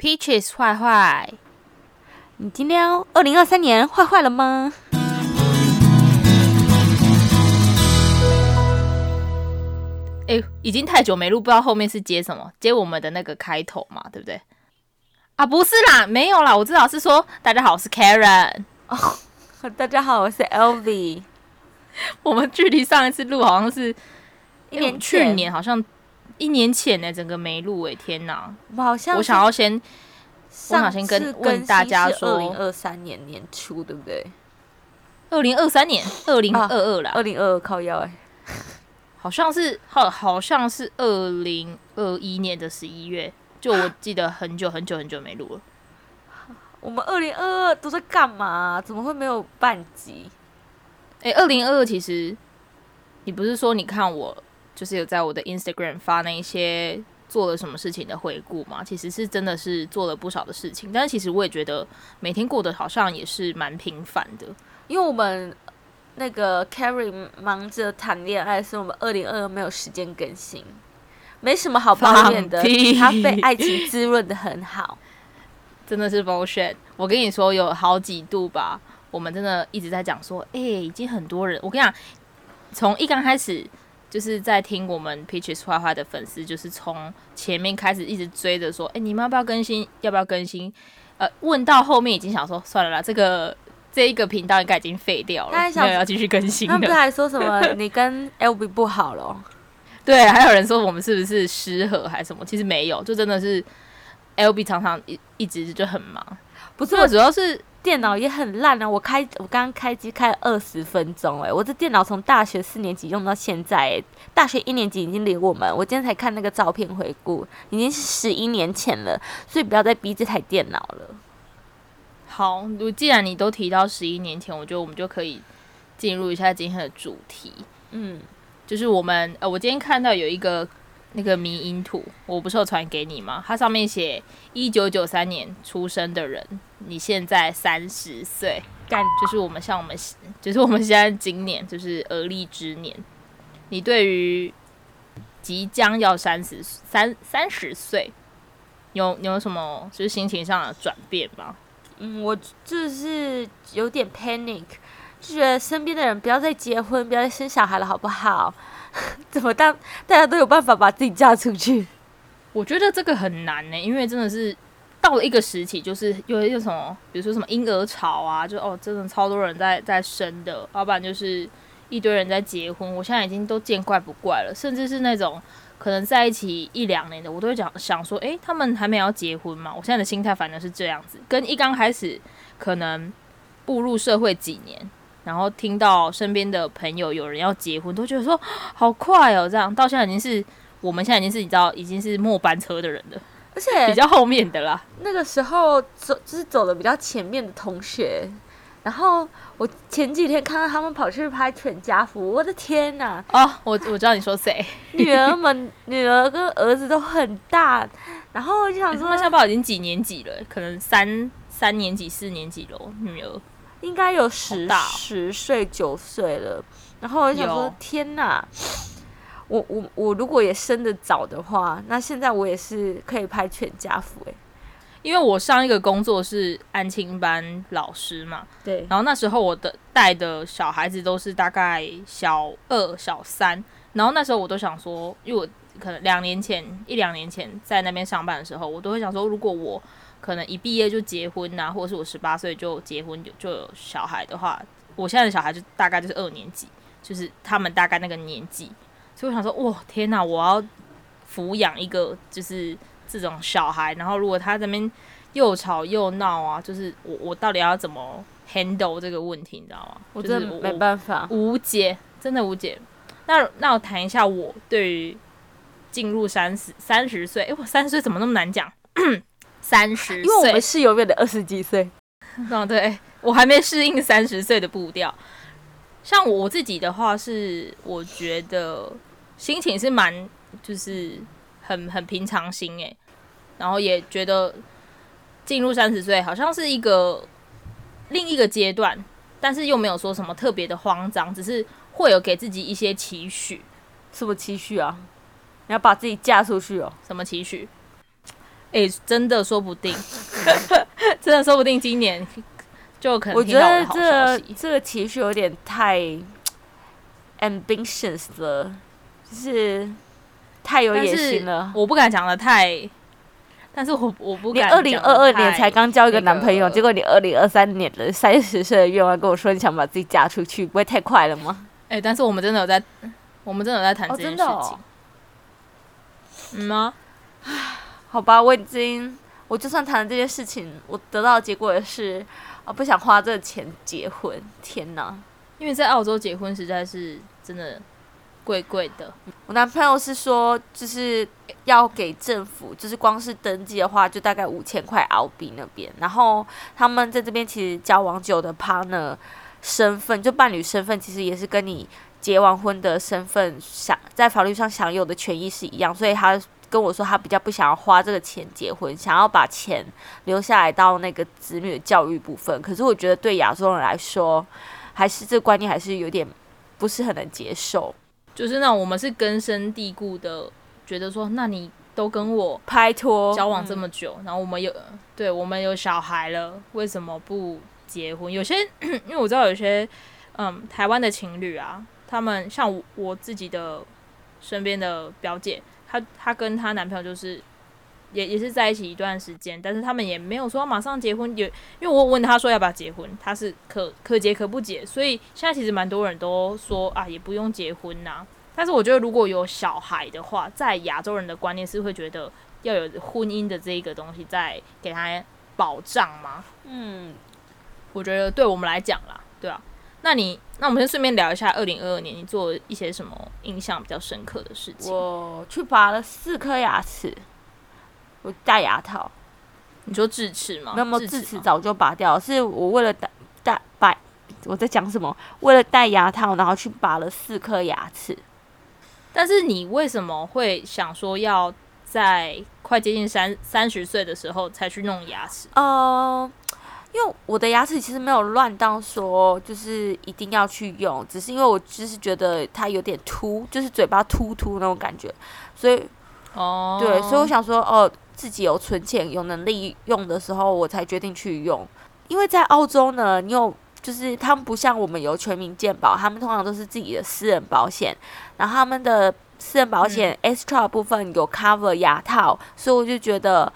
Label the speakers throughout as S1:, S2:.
S1: Peaches 坏坏，
S2: 你今天二零二三年坏坏了吗？
S1: 哎、欸，已经太久没录，不知道后面是接什么，接我们的那个开头嘛，对不对？啊，不是啦，没有啦，我知道是说大家好，我是 Karen
S2: 哦，大家好，我是 Elvie。
S1: 我们距离上一次录好像是
S2: 一年，
S1: 去年好像。一年前呢，整个没录哎，天哪！
S2: 我好像
S1: 我想要先，我想先跟问大家说，
S2: 二零二三年年初对不对？
S1: 二零二三年，二零二二啦，
S2: 二零二二靠腰哎，
S1: 好像是好，好像是二零二一年的十一月，就我记得很久很久很久没录了。
S2: 我们二零二二都在干嘛？怎么会没有半集？
S1: 哎，二零二二其实你不是说你看我？就是有在我的 Instagram 发那一些做了什么事情的回顾嘛，其实是真的是做了不少的事情，但是其实我也觉得每天过得好像也是蛮平凡的，
S2: 因为我们那个 Carrie 忙着谈恋爱，所以我们二零二二没有时间更新，没什么好抱怨的，他被爱情滋润的很好，
S1: 真的是 bullshit。我跟你说，有好几度吧，我们真的一直在讲说，哎、欸，已经很多人，我跟你讲，从一刚开始。就是在听我们 Peaches 坏坏的粉丝，就是从前面开始一直追着说，哎、欸，你们要不要更新？要不要更新？呃，问到后面已经想说，算了啦，这个这一个频道应该已经废掉了，没有要继续更新的。
S2: 他们还说什么你跟 Elvie 不好了？
S1: 对，还有人说我们是不是失和还是什么？其实没有，就真的是 Elvie 常常一一直就很忙，
S2: 不是，主要是。电脑也很烂啊！我开我刚刚开机开了二十分钟，哎，我这电脑从大学四年级用到现在，哎，大学一年级已经离我们，我今天才看那个照片回顾，已经是十一年前了，所以不要再逼这台电脑了。
S1: 好，既然你都提到十一年前，我觉得我们就可以进入一下今天的主题。嗯，就是我们呃，我今天看到有一个。那个迷因图，我不是有传给你吗？它上面写一九九三年出生的人，你现在三十岁，干就是我们像我们，就是我们现在今年就是而立之年。你对于即将要三十三三十岁，有你有什么就是心情上的转变吗？
S2: 嗯，我就是有点 panic，就觉得身边的人不要再结婚，不要再生小孩了，好不好？怎么大大家都有办法把自己嫁出去？
S1: 我觉得这个很难呢、欸，因为真的是到了一个时期，就是有一个什么，比如说什么婴儿潮啊，就哦，真的超多人在在生的，要不然就是一堆人在结婚。我现在已经都见怪不怪了，甚至是那种可能在一起一两年的，我都会讲想说，诶，他们还没要结婚吗？我现在的心态反正是这样子，跟一刚开始可能步入社会几年。然后听到身边的朋友有人要结婚，都觉得说好快哦，这样到现在已经是我们现在已经是你知道已经是末班车的人了，
S2: 而且
S1: 比较后面的啦。
S2: 那个时候走就是走的比较前面的同学，然后我前几天看到他们跑去拍全家福，我的天哪！
S1: 哦，我我知道你说谁，
S2: 女儿们 女儿跟儿子都很大，然后我就想说，
S1: 他们现在已经几年级了？可能三三年级、四年级了，女儿。
S2: 应该有十十岁九岁了，然后我就想说，天哪！我我我如果也生的早的话，那现在我也是可以拍全家福诶。
S1: 因为我上一个工作是安亲班老师嘛，
S2: 对，
S1: 然后那时候我的带的小孩子都是大概小二、小三，然后那时候我都想说，因为我可能两年前一两年前在那边上班的时候，我都会想说，如果我可能一毕业就结婚呐、啊，或者是我十八岁就结婚就就有小孩的话，我现在的小孩就大概就是二年级，就是他们大概那个年纪，所以我想说，哇，天哪，我要抚养一个就是这种小孩，然后如果他这边又吵又闹啊，就是我我到底要怎么 handle 这个问题，你知道吗？
S2: 我真的没办法，
S1: 无解，真的无解。那那我谈一下我对于进入三十三十岁，哎，我三十岁怎么那么难讲？三十岁，因为
S2: 我们是永远的二十几岁。
S1: 哦，对，我还没适应三十岁的步调。像我自己的话，是我觉得心情是蛮，就是很很平常心诶。然后也觉得进入三十岁好像是一个另一个阶段，但是又没有说什么特别的慌张，只是会有给自己一些期许。
S2: 什么期许啊？你要把自己嫁出去哦？
S1: 什么期许？哎、欸，真的说不定，真的说不定今年就可能。
S2: 我觉得这个、这个期许有点太 ambitious 了，就是太有野心了。
S1: 我不敢讲的太，但是我我不敢。
S2: 你二零二二年才刚交一个男朋友，
S1: 那个、
S2: 结果你二零二三年的三十岁的愿望跟我说你想把自己嫁出去，不会太快了吗？
S1: 哎、欸，但是我们真的有在，我们真的有在谈这件事情。哦哦、嗯吗？
S2: 好吧，我已经，我就算谈了这件事情，我得到的结果也是，啊，不想花这个钱结婚。天哪！
S1: 因为在澳洲结婚实在是真的贵贵的。
S2: 我男朋友是说，就是要给政府，就是光是登记的话，就大概五千块澳币那边。然后他们在这边其实交往久的 partner 身份，就伴侣身份，其实也是跟你结完婚的身份享在法律上享有的权益是一样，所以他。跟我说，他比较不想要花这个钱结婚，想要把钱留下来到那个子女的教育部分。可是我觉得对亚洲人来说，还是这个观念还是有点不是很能接受。
S1: 就是那种我们是根深蒂固的觉得说，那你都跟我
S2: 拍拖
S1: 交往这么久，嗯、然后我们有对我们有小孩了，为什么不结婚？有些 因为我知道有些嗯台湾的情侣啊，他们像我，我自己的身边的表姐。她她跟她男朋友就是也也是在一起一段时间，但是他们也没有说马上结婚。也因为我问他说要不要结婚，他是可可结可不结。所以现在其实蛮多人都说啊，也不用结婚呐、啊。但是我觉得如果有小孩的话，在亚洲人的观念是会觉得要有婚姻的这一个东西在给他保障吗？嗯，我觉得对我们来讲啦，对啊。那你，那我们先顺便聊一下，二零二二年你做一些什么印象比较深刻的事情？
S2: 我去拔了四颗牙齿，我戴牙套。
S1: 你说智齿吗？
S2: 没有，没有，智齿早就拔掉了，是我为了戴戴拔，我在讲什么？为了戴牙套，然后去拔了四颗牙齿。
S1: 但是你为什么会想说要在快接近三三十岁的时候才去弄牙齿？
S2: 哦、uh。因为我的牙齿其实没有乱到说，就是一定要去用，只是因为我就是觉得它有点凸，就是嘴巴突突那种感觉，所以，哦，对，所以我想说，哦，自己有存钱、有能力用的时候，我才决定去用。因为在澳洲呢，你有就是他们不像我们有全民健保，他们通常都是自己的私人保险，然后他们的私人保险 extra 部分有 cover 牙套，所以我就觉得。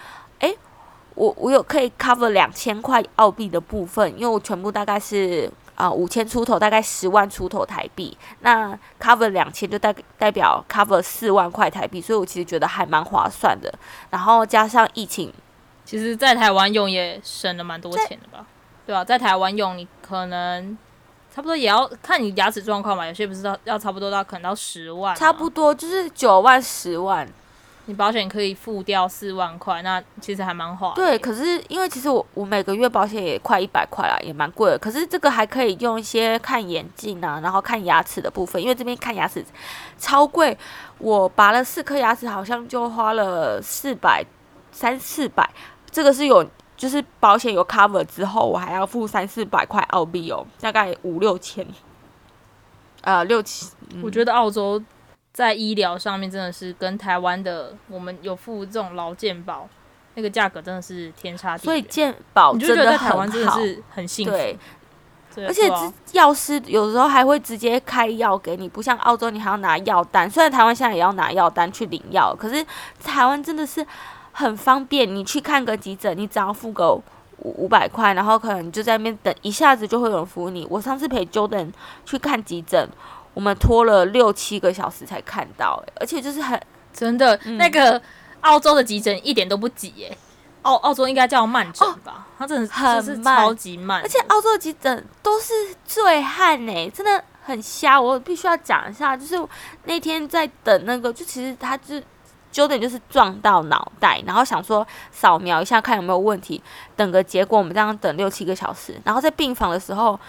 S2: 我我有可以 cover 两千块澳币的部分，因为我全部大概是啊五千出头，大概十万出头台币。那 cover 两千就代代表 cover 四万块台币，所以我其实觉得还蛮划算的。然后加上疫情，
S1: 其实在台湾用也省了蛮多钱的吧？对啊，在台湾用你可能差不多也要看你牙齿状况嘛，有些不是到要差不多到可能到十万，
S2: 差不多就是九万十万。
S1: 你保险可以付掉四万块，那其实还蛮划。
S2: 对，可是因为其实我我每个月保险也快一百块啦，也蛮贵的。可是这个还可以用一些看眼镜啊，然后看牙齿的部分，因为这边看牙齿超贵。我拔了四颗牙齿，好像就花了四百三四百。这个是有就是保险有 cover 之后，我还要付三四百块澳币哦，大概五六千。呃，六七。
S1: 我觉得澳洲。在医疗上面真的是跟台湾的，我们有付这种劳健保，那个价格真的是天差地远。
S2: 所以健保真的台湾，
S1: 真的是很幸福。
S2: 对，而且药师有时候还会直接开药给你，不像澳洲你还要拿药单。虽然台湾现在也要拿药单去领药，可是台湾真的是很方便。你去看个急诊，你只要付个五五百块，然后可能就在那边等，一下子就会有人服务你。我上次陪 Jordan 去看急诊。我们拖了六七个小时才看到，而且就是很
S1: 真的，嗯、那个澳洲的急诊一点都不急耶，澳澳洲应该叫慢诊吧？它、哦、真的是很慢，超级慢，
S2: 而且澳洲的急诊都是醉汉呢，真的很瞎。我必须要讲一下，就是那天在等那个，就其实他就九点就是撞到脑袋，然后想说扫描一下看有没有问题，等个结果，我们这样等六七个小时，然后在病房的时候，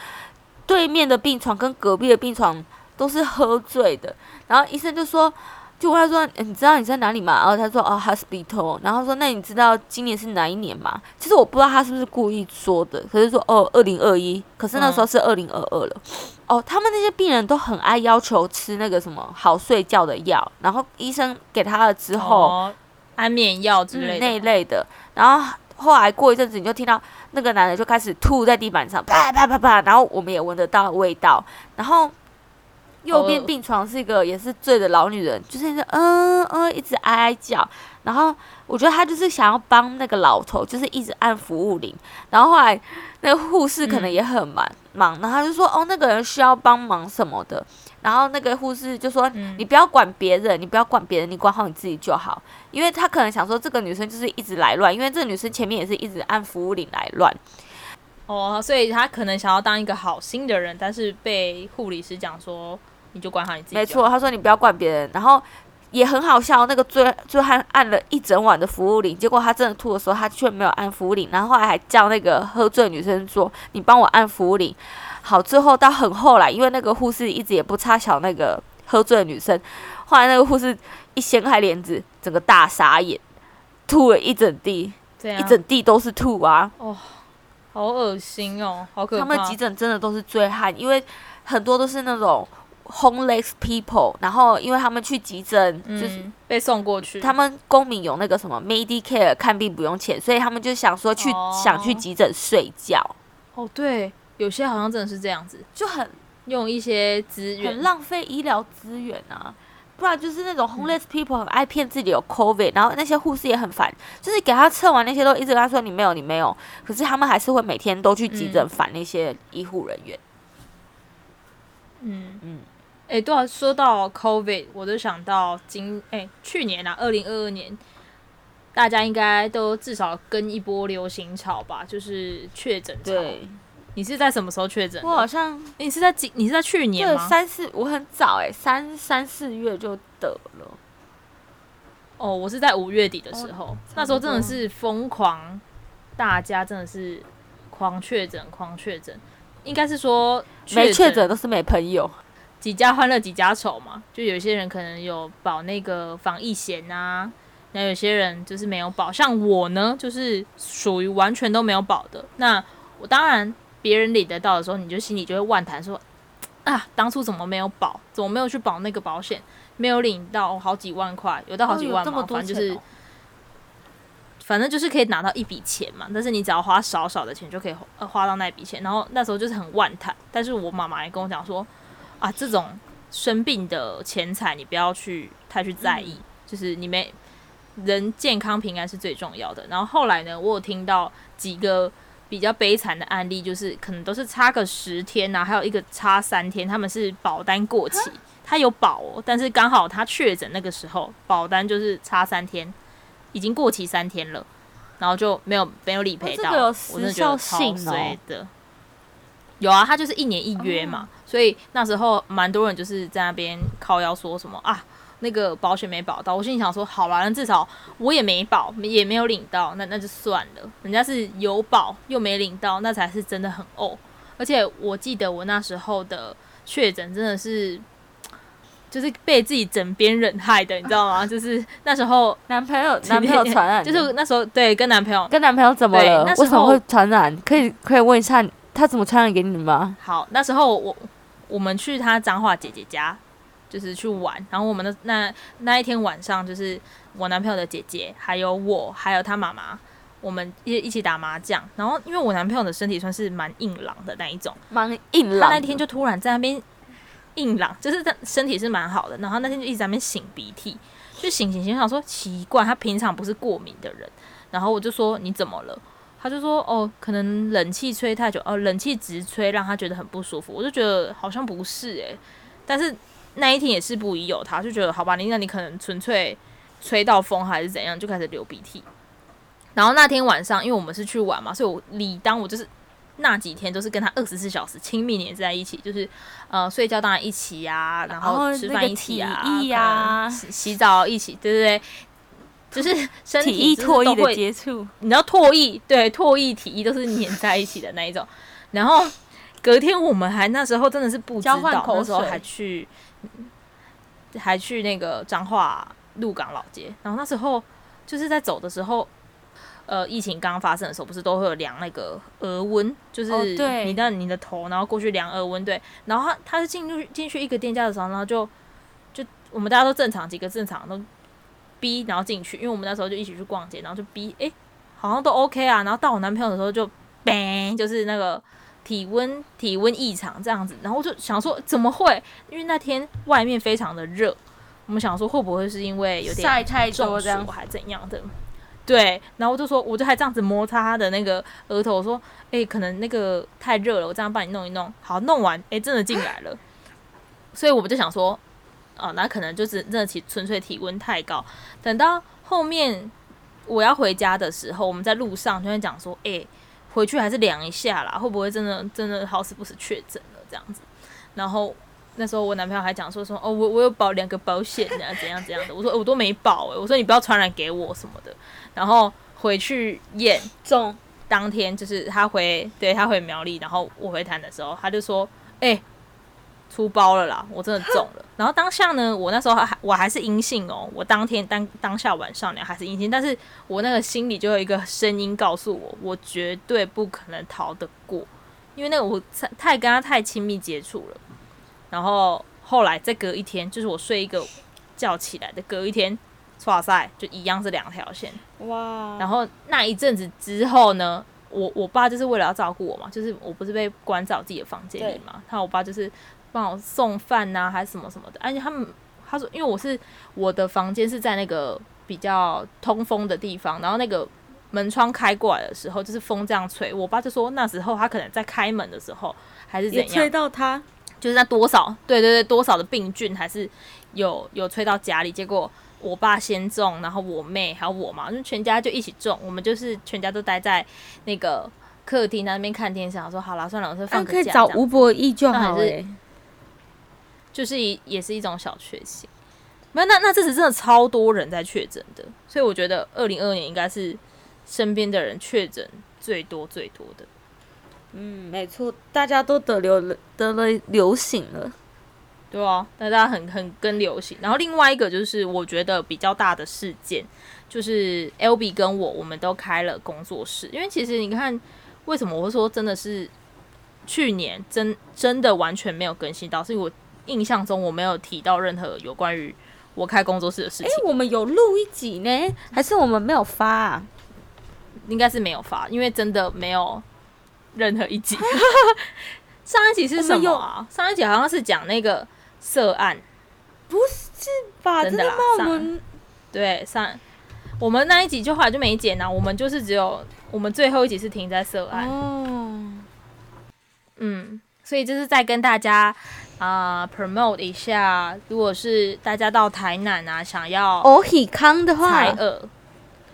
S2: 对面的病床跟隔壁的病床。都是喝醉的，然后医生就说，就问他说，你知道你在哪里吗？然后他说，哦，hospital。然后说，那你知道今年是哪一年吗？其实我不知道他是不是故意说的，可是说，哦，二零二一。可是那时候是二零二二了。嗯。哦，他们那些病人都很爱要求吃那个什么好睡觉的药，然后医生给他了之后，
S1: 哦，安眠药之类的、
S2: 嗯、那一类的。然后后来过一阵子，你就听到那个男的就开始吐在地板上，啪啪啪啪，然后我们也闻得到味道。然后右边病床是一个也是醉的老女人，就是嗯嗯、一直哀哀叫。然后我觉得她就是想要帮那个老头，就是一直按服务铃。然后后来那个护士可能也很忙、嗯、忙，然后他就说哦，那个人需要帮忙什么的。然后那个护士就说：“嗯、你不要管别人，你不要管别人，你管好你自己就好。”因为她可能想说，这个女生就是一直来乱，因为这个女生前面也是一直按服务铃来乱。
S1: 哦，所以他可能想要当一个好心的人，但是被护理师讲说：“你就管好你自己。”
S2: 没错，他说：“你不要管别人。”然后也很好笑，那个醉醉汉按了一整晚的服务铃，结果他真的吐的时候，他却没有按服务铃。然后后来还叫那个喝醉的女生说：“你帮我按服务铃。”好，最后到很后来，因为那个护士一直也不差小那个喝醉的女生，后来那个护士一掀开帘子，整个大傻眼，吐了一整地，一整地都是吐啊！
S1: 哦，好恶心哦，好可怕！
S2: 他们急诊真的都是醉汉，因为很多都是那种 homeless people，然后因为他们去急诊就是、嗯、
S1: 被送过去，
S2: 他们公民有那个什么 Medicare 看病不用钱，所以他们就想说去、哦、想去急诊睡觉。
S1: 哦，对。有些好像真的是这样子，
S2: 就很
S1: 用一些资源，
S2: 很浪费医疗资源啊！不然就是那种 homeless people 很爱骗自己有 COVID，然后那些护士也很烦，就是给他测完那些都一直跟他说你没有你没有，可是他们还是会每天都去急诊烦那些医护人员。
S1: 嗯嗯，哎、欸，对啊，说到 COVID，我就想到今哎、欸、去年啊，二零二二年，大家应该都至少跟一波流行潮吧，就是确诊潮。你是在什么时候确诊？
S2: 我好像
S1: 你是在几？你是在去年吗？
S2: 对，三四，我很早哎、欸，三三四月就得了。
S1: 哦，我是在五月底的时候，哦、那时候真的是疯狂，大家真的是狂确诊，狂确诊。应该是说
S2: 没确诊都是没朋友，
S1: 几家欢乐几家愁嘛。就有些人可能有保那个防疫险啊，那有些人就是没有保。像我呢，就是属于完全都没有保的。那我当然。别人领得到的时候，你就心里就会万谈说：“啊，当初怎么没有保？怎么没有去保那个保险？没有领到好几万块，有到好几万嘛？哦、反正就是，反正就是可以拿到一笔钱嘛。但是你只要花少少的钱就可以花，花到那笔钱。然后那时候就是很万谈。但是我妈妈也跟我讲说：啊，这种生病的钱财你不要去太去在意，嗯、就是你没人健康平安是最重要的。然后后来呢，我有听到几个。比较悲惨的案例就是，可能都是差个十天呐、啊，还有一个差三天，他们是保单过期，他有保哦，但是刚好他确诊那个时候，保单就是差三天，已经过期三天了，然后就没有没有理赔到，我真的觉得超衰的。有啊，他就是一年一约嘛，所以那时候蛮多人就是在那边靠腰说什么啊。那个保险没保到，我心里想说，好吧，那至少我也没保，也没有领到，那那就算了。人家是有保又没领到，那才是真的很呕。而且我记得我那时候的确诊真的是，就是被自己枕边人害的，你知道吗？就是那时候
S2: 男朋友男朋友传染，
S1: 就是那时候对跟男朋友
S2: 跟男朋友怎么了？为什么会传染？可以可以问一下他怎么传染给你吗？
S1: 好，那时候我我们去他彰化姐姐家。就是去玩，然后我们的那那一天晚上，就是我男朋友的姐姐，还有我，还有他妈妈，我们一一起打麻将。然后因为我男朋友的身体算是蛮硬朗的那一种，
S2: 蛮硬朗。
S1: 他那天就突然在那边硬朗，就是他身体是蛮好的。然后那天就一直在那边擤鼻涕，就擤擤擤，我想说奇怪，他平常不是过敏的人。然后我就说你怎么了？他就说哦，可能冷气吹太久，哦，冷气直吹让他觉得很不舒服。我就觉得好像不是诶、欸，但是。那一天也是不疑有他，就觉得好吧，你那你可能纯粹吹到风还是怎样，就开始流鼻涕。然后那天晚上，因为我们是去玩嘛，所以我理当我就是那几天都是跟他二十四小时亲密黏在一起，就是呃睡觉当然一起呀、啊，然后吃饭一起啊，啊洗洗澡一起，对不对，对？就是身体唾液的接触，你知道唾液对唾液体液都是黏在一起的那一种。然后隔天我们还那时候真的是不知道，那时候还去。还去那个彰化鹿港老街，然后那时候就是在走的时候，呃，疫情刚刚发生的时候，不是都会有量那个额温，就是你的你的头，然后过去量额温，对，然后他他是进入进去一个店家的时候，然后就就我们大家都正常，几个正常都 B，然后进去，因为我们那时候就一起去逛街，然后就 B，哎，好像都 OK 啊。然后到我男朋友的时候就 bang，就是那个体温体温异常这样子。然后我就想说怎么会？因为那天外面非常的热，我们想说会不会是因为有点
S2: 晒太多这样，
S1: 还怎样的？对，然后我就说，我就还这样子摩擦他的那个额头，我说，哎，可能那个太热了，我这样帮你弄一弄。好，弄完，哎，真的进来了。所以我们就想说，哦，那可能就是真的体纯粹体温太高。等到后面我要回家的时候，我们在路上就会讲说，哎，回去还是量一下啦，会不会真的真的好死不死确诊了这样子？然后那时候我男朋友还讲说说，哦，我我有保两个保险啊，怎样怎样的。我说我都没保诶，我说你不要传染给我什么的。然后回去验中，当天就是他回，对，他回苗栗，然后我回台的时候，他就说：“哎、欸，出包了啦，我真的中了。”然后当下呢，我那时候还我还是阴性哦，我当天当当下晚上呢还是阴性，但是我那个心里就有一个声音告诉我，我绝对不可能逃得过，因为那个我太太跟他太亲密接触了。然后后来再隔一天，就是我睡一个觉起来的隔一天。哇塞，就一样是两条线哇！然后那一阵子之后呢，我我爸就是为了要照顾我嘛，就是我不是被关在我自己的房间里嘛，他我爸就是帮我送饭呐、啊，还是什么什么的。而且他们他说，因为我是我的房间是在那个比较通风的地方，然后那个门窗开过来的时候，就是风这样吹，我爸就说那时候他可能在开门的时候还是怎样，
S2: 吹到他，
S1: 就是那多少对对对多少的病菌还是有有吹到家里，结果。我爸先中，然后我妹还有我嘛，就全家就一起中。我们就是全家都待在那个客厅那边看电视。我说好了，算了，我说放个假。可以
S2: 找吴博义就好了。
S1: 就是一也是一种小确幸。没有，那那这次真的超多人在确诊的，所以我觉得二零二二年应该是身边的人确诊最多最多的。
S2: 嗯，没错，大家都得流了，得了流行了。
S1: 对啊，大家很很跟流行。然后另外一个就是我觉得比较大的事件，就是 Albee 跟我我们都开了工作室。因为其实你看，为什么我会说真的是去年真真的完全没有更新到，是因为我印象中我没有提到任何有关于我开工作室的事情。
S2: 诶，我们有录一集呢，还是我们没有发啊？
S1: 应该是没有发，因为真的没有任何一集。上一集是什么啊？上一集好像是讲那个。涉案，
S2: 不是吧？真的吗？我们
S1: 对上我们那一集就后来就没剪啊，我们就是只有我们最后一集是停在涉案。哦，嗯，所以就是在跟大家啊、呃、promote 一下，如果是大家到台南啊，想要
S2: 欧喜康的话，
S1: 采耳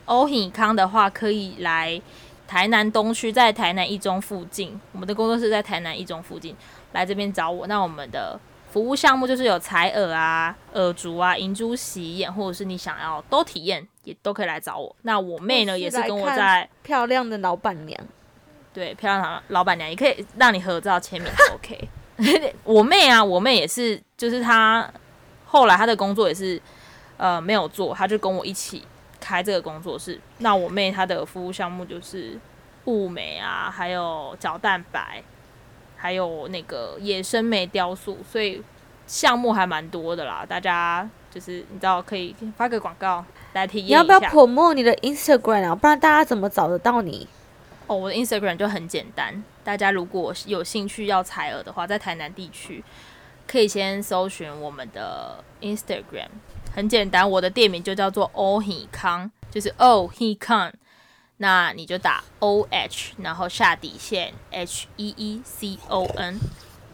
S1: 欧喜康的话，可以来台南东区，在台南一中附近，我们的工作室在台南一中附近，来这边找我。那我们的。服务项目就是有采耳啊、耳烛啊、银珠洗眼，或者是你想要都体验，也都可以来找我。那我妹呢，也是跟我在
S2: 漂亮的老板娘，
S1: 对，漂亮的老板娘也可以让你合照签名，OK。我妹啊，我妹也是，就是她后来她的工作也是呃没有做，她就跟我一起开这个工作室。那我妹她的服务项目就是雾眉啊，还有角蛋白。还有那个野生眉雕塑，所以项目还蛮多的啦。大家就是你知道可以发个广告来体验一下。
S2: 你要不要 promote 你的 Instagram 啊？不然大家怎么找得到你？
S1: 哦，我的 Instagram 就很简单。大家如果有兴趣要采耳的话，在台南地区可以先搜寻我们的 Instagram，很简单。我的店名就叫做欧喜康，就是 Oh He Can。那你就打 O H，然后下底线 H E E C O N，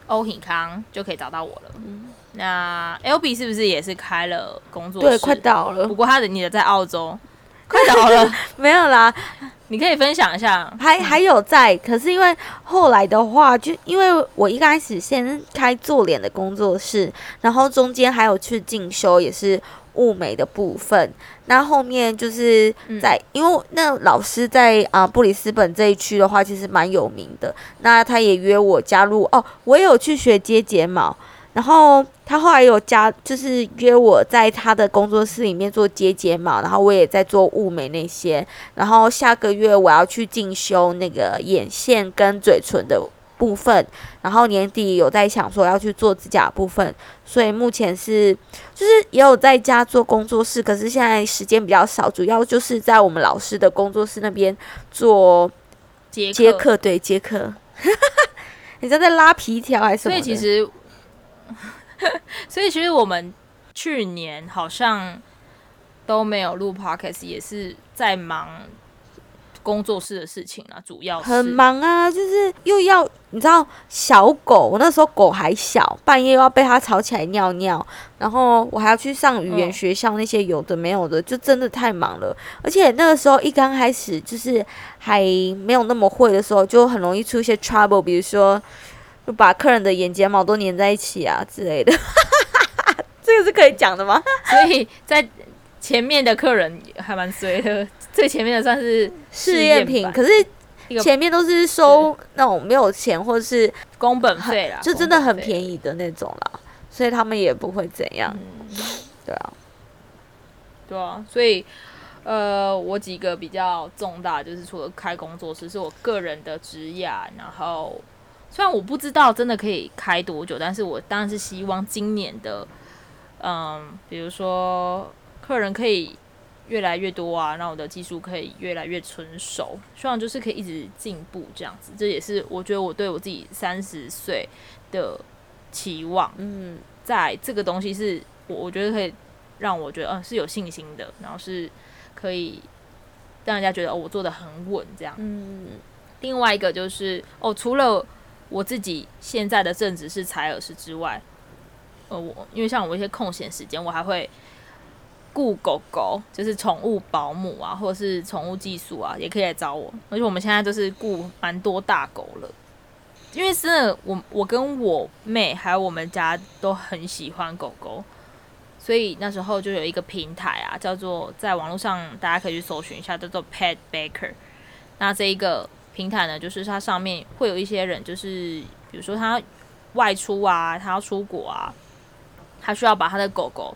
S1: 欧喜康就可以找到我了。嗯、那 Albee 是不是也是开了工作室？
S2: 对，快倒了。
S1: 不过他的你的在澳洲，快倒了。
S2: 没有啦，
S1: 你可以分享一下。
S2: 还还有在，可是因为后来的话，就因为我一开始先开做脸的工作室，然后中间还有去进修，也是。物美的部分，那后面就是在，嗯、因为那老师在啊布里斯本这一区的话，其实蛮有名的。那他也约我加入哦，我也有去学接睫毛，然后他后来有加，就是约我在他的工作室里面做接睫毛，然后我也在做物美那些。然后下个月我要去进修那个眼线跟嘴唇的部分，然后年底有在想说要去做指甲部分，所以目前是就是也有在家做工作室，可是现在时间比较少，主要就是在我们老师的工作室那边做接客，对接客。你在在拉皮条还是什么？
S1: 所以其实，所以其实我们去年好像都没有录 podcast，也是在忙。工作室的事情啊，主要是
S2: 很忙啊，就是又要你知道小狗，我那时候狗还小，半夜又要被它吵起来尿尿，然后我还要去上语言学校，那些有的没有的，就真的太忙了。而且那个时候一刚开始就是还没有那么会的时候，就很容易出一些 trouble，比如说就把客人的眼睫毛都粘在一起啊之类的。这个是可以讲的吗？
S1: 所以在前面的客人还蛮衰的。最前面的算是试验品，
S2: 可是前面都是收那种没有钱或者是
S1: 工本费啦，
S2: 就真的很便宜的那种啦，所以他们也不会怎样。嗯、对啊，
S1: 对啊，所以呃，我几个比较重大，就是除了开工作室，是我个人的职业，然后虽然我不知道真的可以开多久，但是我当然是希望今年的，嗯，比如说客人可以。越来越多啊，让我的技术可以越来越成熟，希望就是可以一直进步这样子。这也是我觉得我对我自己三十岁的期望。嗯，在这个东西是我我觉得可以让我觉得嗯、呃、是有信心的，然后是可以让人家觉得哦我做的很稳这样。嗯，另外一个就是哦，除了我自己现在的正职是采耳师之外，呃，我因为像我一些空闲时间，我还会。雇狗狗就是宠物保姆啊，或者是宠物技术啊，也可以来找我。而且我们现在都是雇蛮多大狗了，因为真的，我我跟我妹还有我们家都很喜欢狗狗，所以那时候就有一个平台啊，叫做在网络上大家可以去搜寻一下，叫做 Pet Baker。那这一个平台呢，就是它上面会有一些人，就是比如说他外出啊，他要出国啊，他需要把他的狗狗。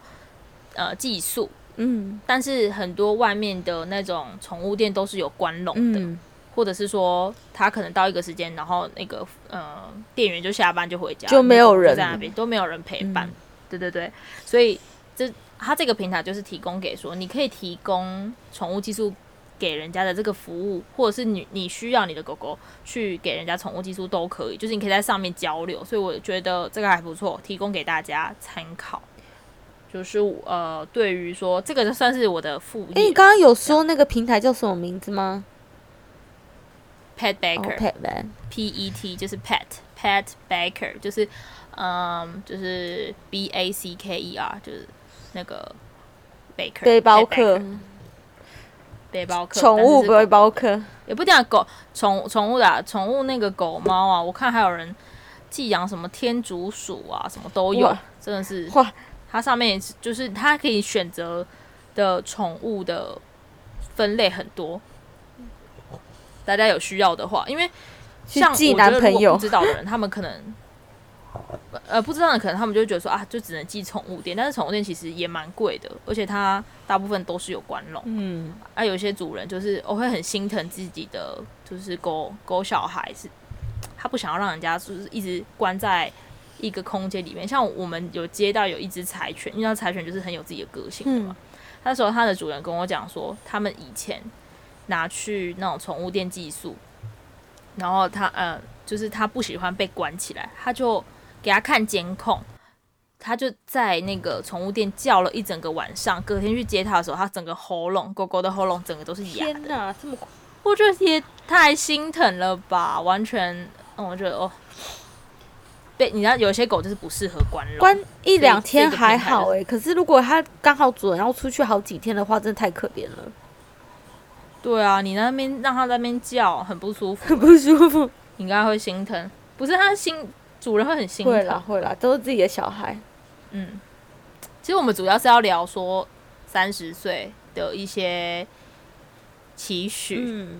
S1: 呃，寄宿，嗯，但是很多外面的那种宠物店都是有关笼的，嗯、或者是说他可能到一个时间，然后那个呃店员就下班就回家，
S2: 就没有人。
S1: 在那边，都没有人陪伴，嗯、对对对，所以这他这个平台就是提供给说，你可以提供宠物寄宿给人家的这个服务，或者是你你需要你的狗狗去给人家宠物寄宿都可以，就是你可以在上面交流，所以我觉得这个还不错，提供给大家参考。就是呃，对于说这个就算是我的副业。哎，你刚刚
S2: 有说那个平台叫什么名字吗
S1: ？Pet Baker，P E T 就是 Pet，Pet Baker 就是嗯，就是 B A C K E R，就是那个 Baker
S2: 背包客，
S1: 背包客，
S2: 宠物背包客
S1: 也不讲狗宠宠物的啊，宠物那个狗猫啊，我看还有人寄养什么天竺鼠啊，什么都有，真的是哇。它上面就是它可以选择的宠物的分类很多，大家有需要的话，因为像我觉得如果不知道的人，他们可能呃不知道的可能他们就会觉得说啊，就只能寄宠物店，但是宠物店其实也蛮贵的，而且它大部分都是有关笼，嗯，啊，有些主人就是我会很心疼自己的就是狗狗小孩是，他不想要让人家就是一直关在。一个空间里面，像我们有接到有一只柴犬，因为柴犬就是很有自己的个性的嘛。嗯、那时候它的主人跟我讲说，他们以前拿去那种宠物店寄宿，然后他呃，就是他不喜欢被关起来，他就给他看监控，他就在那个宠物店叫了一整个晚上，隔天去接他的时候，他整个喉咙，狗狗的喉咙整个都是哑的。天哪，这么快？我觉得也太心疼了吧，完全，嗯，我觉得哦。被，你知道有些狗就是不适合关笼，
S2: 关一两天还好哎、欸，可是如果它刚好主人要出去好几天的话，真的太可怜了。
S1: 对啊，你那边让它在那边叫，很不舒服，
S2: 很 不舒服，
S1: 应该会心疼。不是它心，主人会很心疼。
S2: 会啦，会啦，都是自己的小孩。
S1: 嗯，其实我们主要是要聊说三十岁的一些期许。嗯。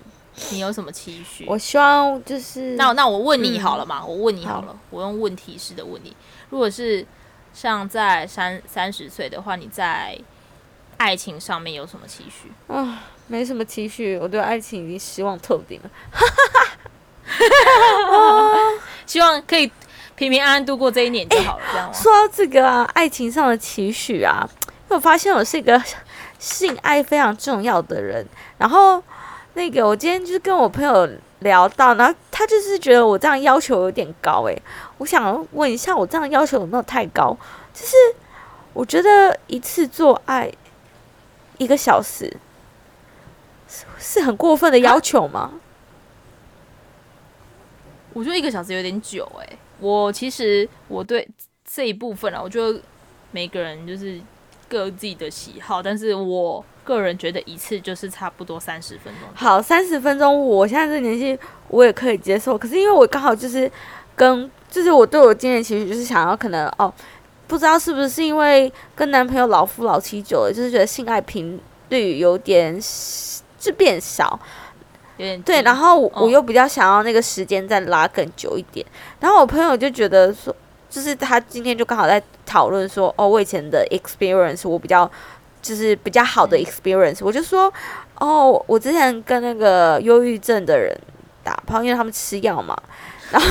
S1: 你有什么期许？
S2: 我希望就是
S1: 那那我问你好了嘛？嗯、我问你好了，好，我用问题式的问你。如果是像在三三十岁的话，你在爱情上面有什么期许？
S2: 啊，没什么期许，我对爱情已经失望透顶了。
S1: 希望可以平平安安度过这一年就好了，欸、这样吗？
S2: 说到这个啊，爱情上的期许啊，因为我发现我是一个 性爱非常重要的人。然后那个我今天就是跟我朋友聊到，然后他就是觉得我这样要求有点高诶。我想问一下，我这样要求有没有太高？就是我觉得一次做爱一个小时是是很过分的要求吗？
S1: 我觉得一个小时有点久诶。我其实我对这一部分啊，我觉得每个人就是各自己的喜好，但是我个人觉得一次就是差不多三十分钟。
S2: 好，三十分钟，我现在这年纪我也可以接受。可是因为我刚好就是跟就是我对我今年其实就是想要可能哦，不知道是不是因为跟男朋友老夫老妻久了，就是觉得性爱频率有点就变少。对，然后我又比较想要那个时间再拉更久一点，然后我朋友就觉得说，就是他今天就刚好在讨论说，哦，我以前的 experience 我比较就是比较好的 experience，我就说，哦，我之前跟那个忧郁症的人打炮，因为他们吃药嘛，然后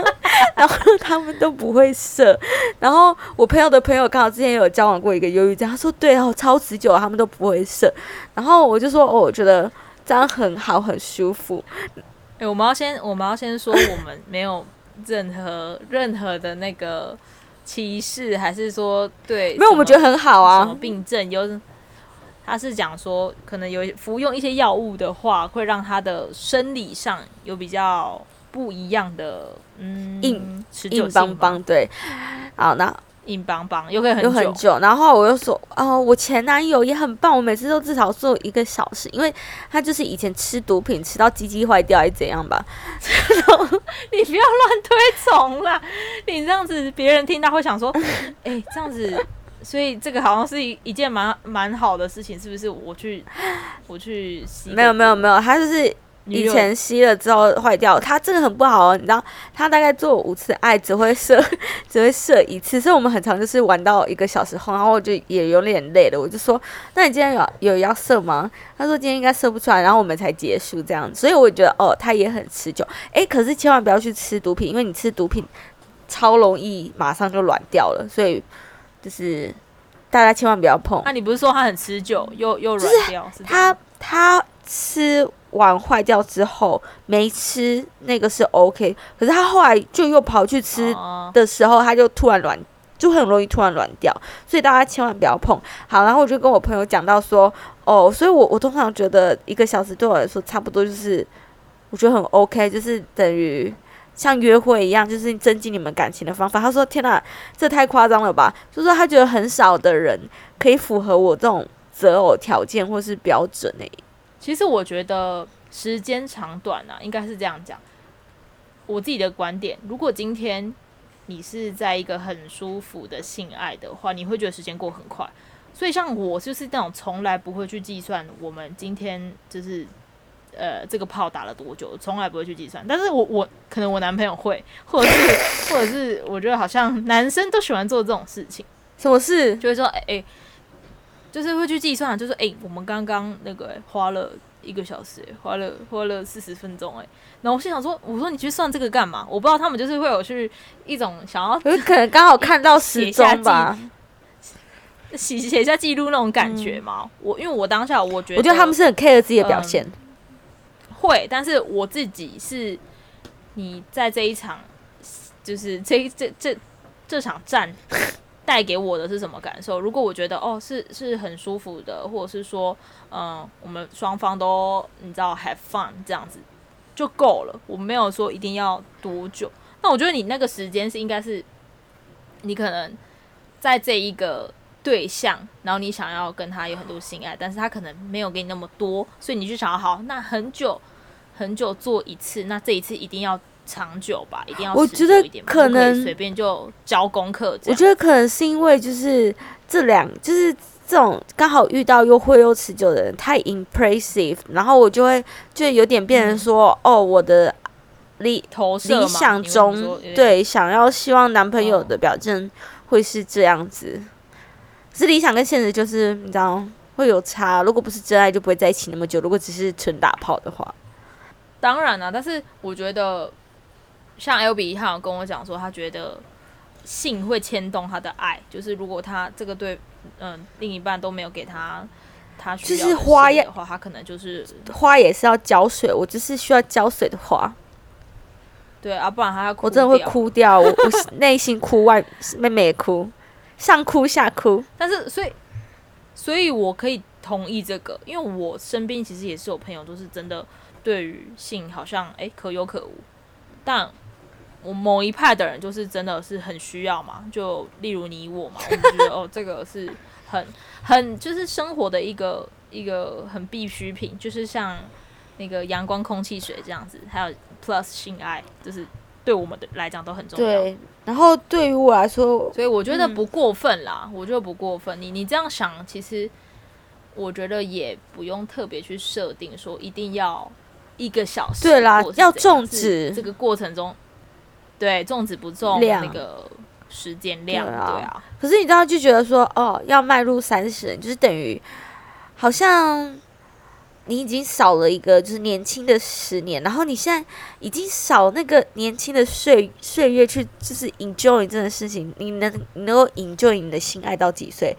S2: 然后他们都不会射，然后我朋友的朋友刚好之前有交往过一个忧郁症，他说对哦，超持久，他们都不会射，然后我就说，哦，我觉得。这样很好，很舒服。
S1: 哎、欸，我们要先，我们要先说，我们没有任何任何的那个歧视，还是说对？
S2: 没有，我们觉得很好啊。
S1: 什么病症有？他是讲说，可能有服用一些药物的话，会让他的生理上有比较不一样的，嗯，
S2: 硬硬邦邦。对，好，那。
S1: 硬邦邦又可以很久，
S2: 很久，然后我又说哦，我前男友也很棒，我每次都至少做一个小时，因为他就是以前吃毒品吃到鸡鸡坏掉还是怎样吧。
S1: 你不要乱推崇啦，你这样子别人听到会想说，哎、欸，这样子，所以这个好像是一一件蛮蛮好的事情，是不是？我去，我去洗。
S2: 没有没有没有，他就是。以前吸了之后坏掉，它真的很不好哦。你知道，他大概做五次爱只会射，只会射一次，所以我们很常就是玩到一个小时后，然后我就也有点累了，我就说：“那你今天有有要射吗？”他说：“今天应该射不出来。”然后我们才结束这样子。所以我觉得哦，它也很持久。诶，可是千万不要去吃毒品，因为你吃毒品超容易马上就软掉了。所以就是大家千万不要碰。
S1: 那你不是说它很持久又又软掉？
S2: 是他他吃。完坏掉之后没吃那个是 OK，可是他后来就又跑去吃的时候，他就突然软，就很容易突然软掉，所以大家千万不要碰。好，然后我就跟我朋友讲到说，哦，所以我我通常觉得一个小时对我来说差不多就是，我觉得很 OK，就是等于像约会一样，就是增进你们感情的方法。他说：“天哪，这太夸张了吧？”就是他觉得很少的人可以符合我这种择偶条件或是标准诶、欸。
S1: 其实我觉得时间长短啊，应该是这样讲。我自己的观点，如果今天你是在一个很舒服的性爱的话，你会觉得时间过很快。所以像我就是那种从来不会去计算我们今天就是呃这个炮打了多久，从来不会去计算。但是我我可能我男朋友会，或者是 或者是我觉得好像男生都喜欢做这种事情。
S2: 什么事？
S1: 就会说哎哎。欸就是会去计算，就是哎、欸，我们刚刚那个、欸、花了一个小时、欸，花了花了四十分钟，哎，然后我心想说，我说你去算这个干嘛？我不知道他们就是会有去一种想要，
S2: 有可能刚好看到时钟吧，
S1: 写写下记录那种感觉嘛。嗯、我因为我当下我觉得，
S2: 我觉得他们是很 care 自己的表现、嗯，
S1: 会，但是我自己是，你在这一场，就是这这这这场战。带给我的是什么感受？如果我觉得哦是是很舒服的，或者是说嗯我们双方都你知道 have fun 这样子就够了。我没有说一定要多久。那我觉得你那个时间是应该是你可能在这一个对象，然后你想要跟他有很多性爱，但是他可能没有给你那么多，所以你就想要好，那很久很久做一次，那这一次一定要。长久吧，一定要。
S2: 我觉得可能
S1: 随便就交功课。
S2: 我觉得可能是因为就是这两就是这种刚好遇到又会又持久的人太 impressive，然后我就会就有点变成说、嗯、哦，我的理理想中对想要希望男朋友的表现会是这样子，是理想跟现实就是你知道会有差。如果不是真爱，就不会在一起那么久。如果只是纯打炮的话，
S1: 当然啦、啊，但是我觉得。像 L B 他有跟我讲说，他觉得性会牵动他的爱，就是如果他这个对嗯、呃、另一半都没有给他他需要的花的话，他可能就是
S2: 花也是要浇水，我就是需要浇水的花。
S1: 对啊，不然他要哭
S2: 我真的会哭掉，我我 内心哭，外妹妹也哭，上哭下哭。
S1: 但是所以所以我可以同意这个，因为我身边其实也是有朋友都是真的对于性好像哎可有可无，但我某一派的人就是真的是很需要嘛，就例如你我嘛，我们觉得哦这个是很很就是生活的一个一个很必需品，就是像那个阳光、空气、水这样子，还有。plus 性爱就是对我们的来讲都很重要。
S2: 对，然后对于我来说，
S1: 所以我觉得不过分啦，嗯、我觉得不过分。你你这样想，其实我觉得也不用特别去设定说一定要一个小时。
S2: 对啦，要种植
S1: 这个过程中，对粽子不重那个时间量，对啊，对啊。
S2: 可是你知道，就觉得说哦，要迈入三十，就是等于好像。你已经少了一个就是年轻的十年，然后你现在已经少那个年轻的岁岁月去就是 enjoy 这件事情。你能你能够 enjoy 你的心爱到几岁？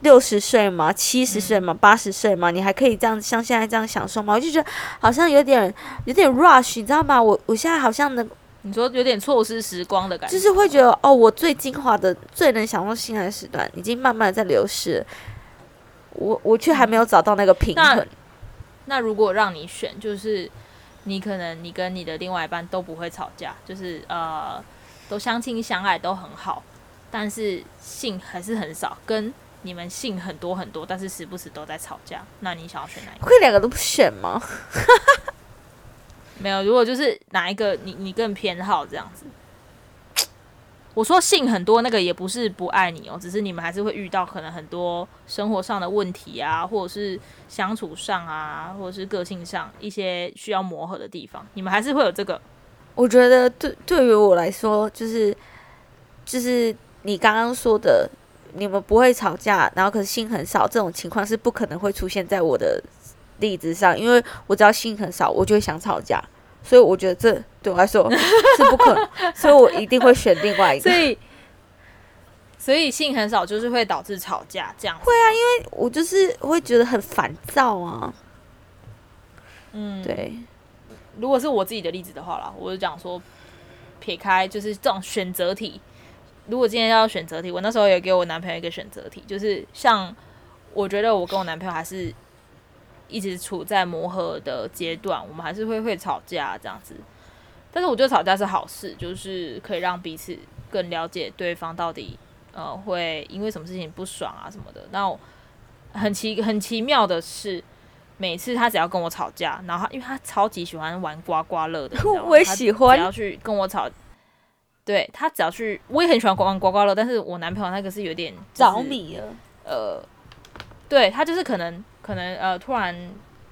S2: 六十岁吗？七十岁吗？八十岁吗？你还可以这样像现在这样享受吗？我就觉得好像有点有点 rush，你知道吗？我我现在好像能
S1: 你说有点错失时光的感觉，
S2: 就是会觉得哦，我最精华的、最能享受性爱的时段已经慢慢在流失，我我却还没有找到那个平衡。
S1: 那如果让你选，就是你可能你跟你的另外一半都不会吵架，就是呃都相亲相爱都很好，但是性还是很少，跟你们性很多很多，但是时不时都在吵架，那你想要选哪一个？
S2: 会两个都不选吗？
S1: 没有，如果就是哪一个你你更偏好这样子。我说性很多，那个也不是不爱你哦，只是你们还是会遇到可能很多生活上的问题啊，或者是相处上啊，或者是个性上一些需要磨合的地方，你们还是会有这个。
S2: 我觉得对对于我来说，就是就是你刚刚说的，你们不会吵架，然后可是性很少，这种情况是不可能会出现在我的例子上，因为我只要性很少，我就会想吵架。所以我觉得这对我来说 是不可能，所以我一定会选另外一个。
S1: 所以，所以性很少就是会导致吵架这样。
S2: 会啊，因为我就是会觉得很烦躁啊。
S1: 嗯，
S2: 对。
S1: 如果是我自己的例子的话啦，我就讲说，撇开就是这种选择题。如果今天要选择题，我那时候也给我男朋友一个选择题，就是像我觉得我跟我男朋友还是。一直处在磨合的阶段，我们还是会会吵架这样子。但是我觉得吵架是好事，就是可以让彼此更了解对方到底呃会因为什么事情不爽啊什么的。那很奇很奇妙的是，每次他只要跟我吵架，然后他因为他超级喜欢玩刮刮乐的，
S2: 我也喜欢。
S1: 只要去跟我吵，对他只要去，我也很喜欢玩刮刮乐，但是我男朋友那个是有点
S2: 着迷了，
S1: 呃，对他就是可能。可能呃，突然，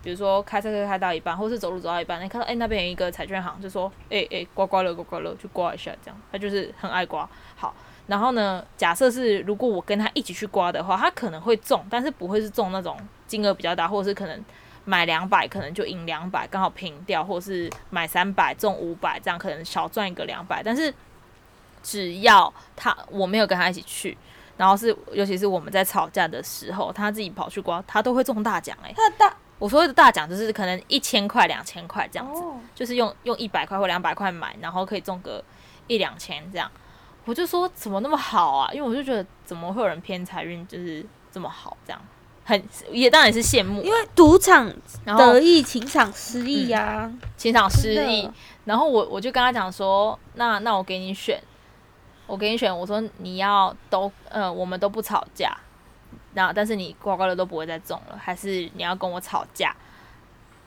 S1: 比如说开车开到一半，或是走路走到一半，你看到哎、那边有一个彩券行，就说哎哎刮刮乐刮刮乐，去刮一下这样。他就是很爱刮。好，然后呢，假设是如果我跟他一起去刮的话，他可能会中，但是不会是中那种金额比较大，或者是可能买两百可能就赢两百，刚好平掉，或是买三百中五百，这样可能少赚一个两百。但是只要他我没有跟他一起去。然后是，尤其是我们在吵架的时候，他自己跑去刮，他都会中大奖哎、欸。
S2: 他的大，
S1: 我说的大奖就是可能一千块、两千块这样子，
S2: 哦、
S1: 就是用用一百块或两百块买，然后可以中个一两千这样。我就说怎么那么好啊？因为我就觉得怎么会有人偏财运就是这么好这样，很也当然也是羡慕。
S2: 因为赌场得意，情场失意呀、啊嗯，
S1: 情场失意。然后我我就跟他讲说，那那我给你选。我给你选，我说你要都，呃，我们都不吵架，那但是你刮刮乐都不会再中了，还是你要跟我吵架，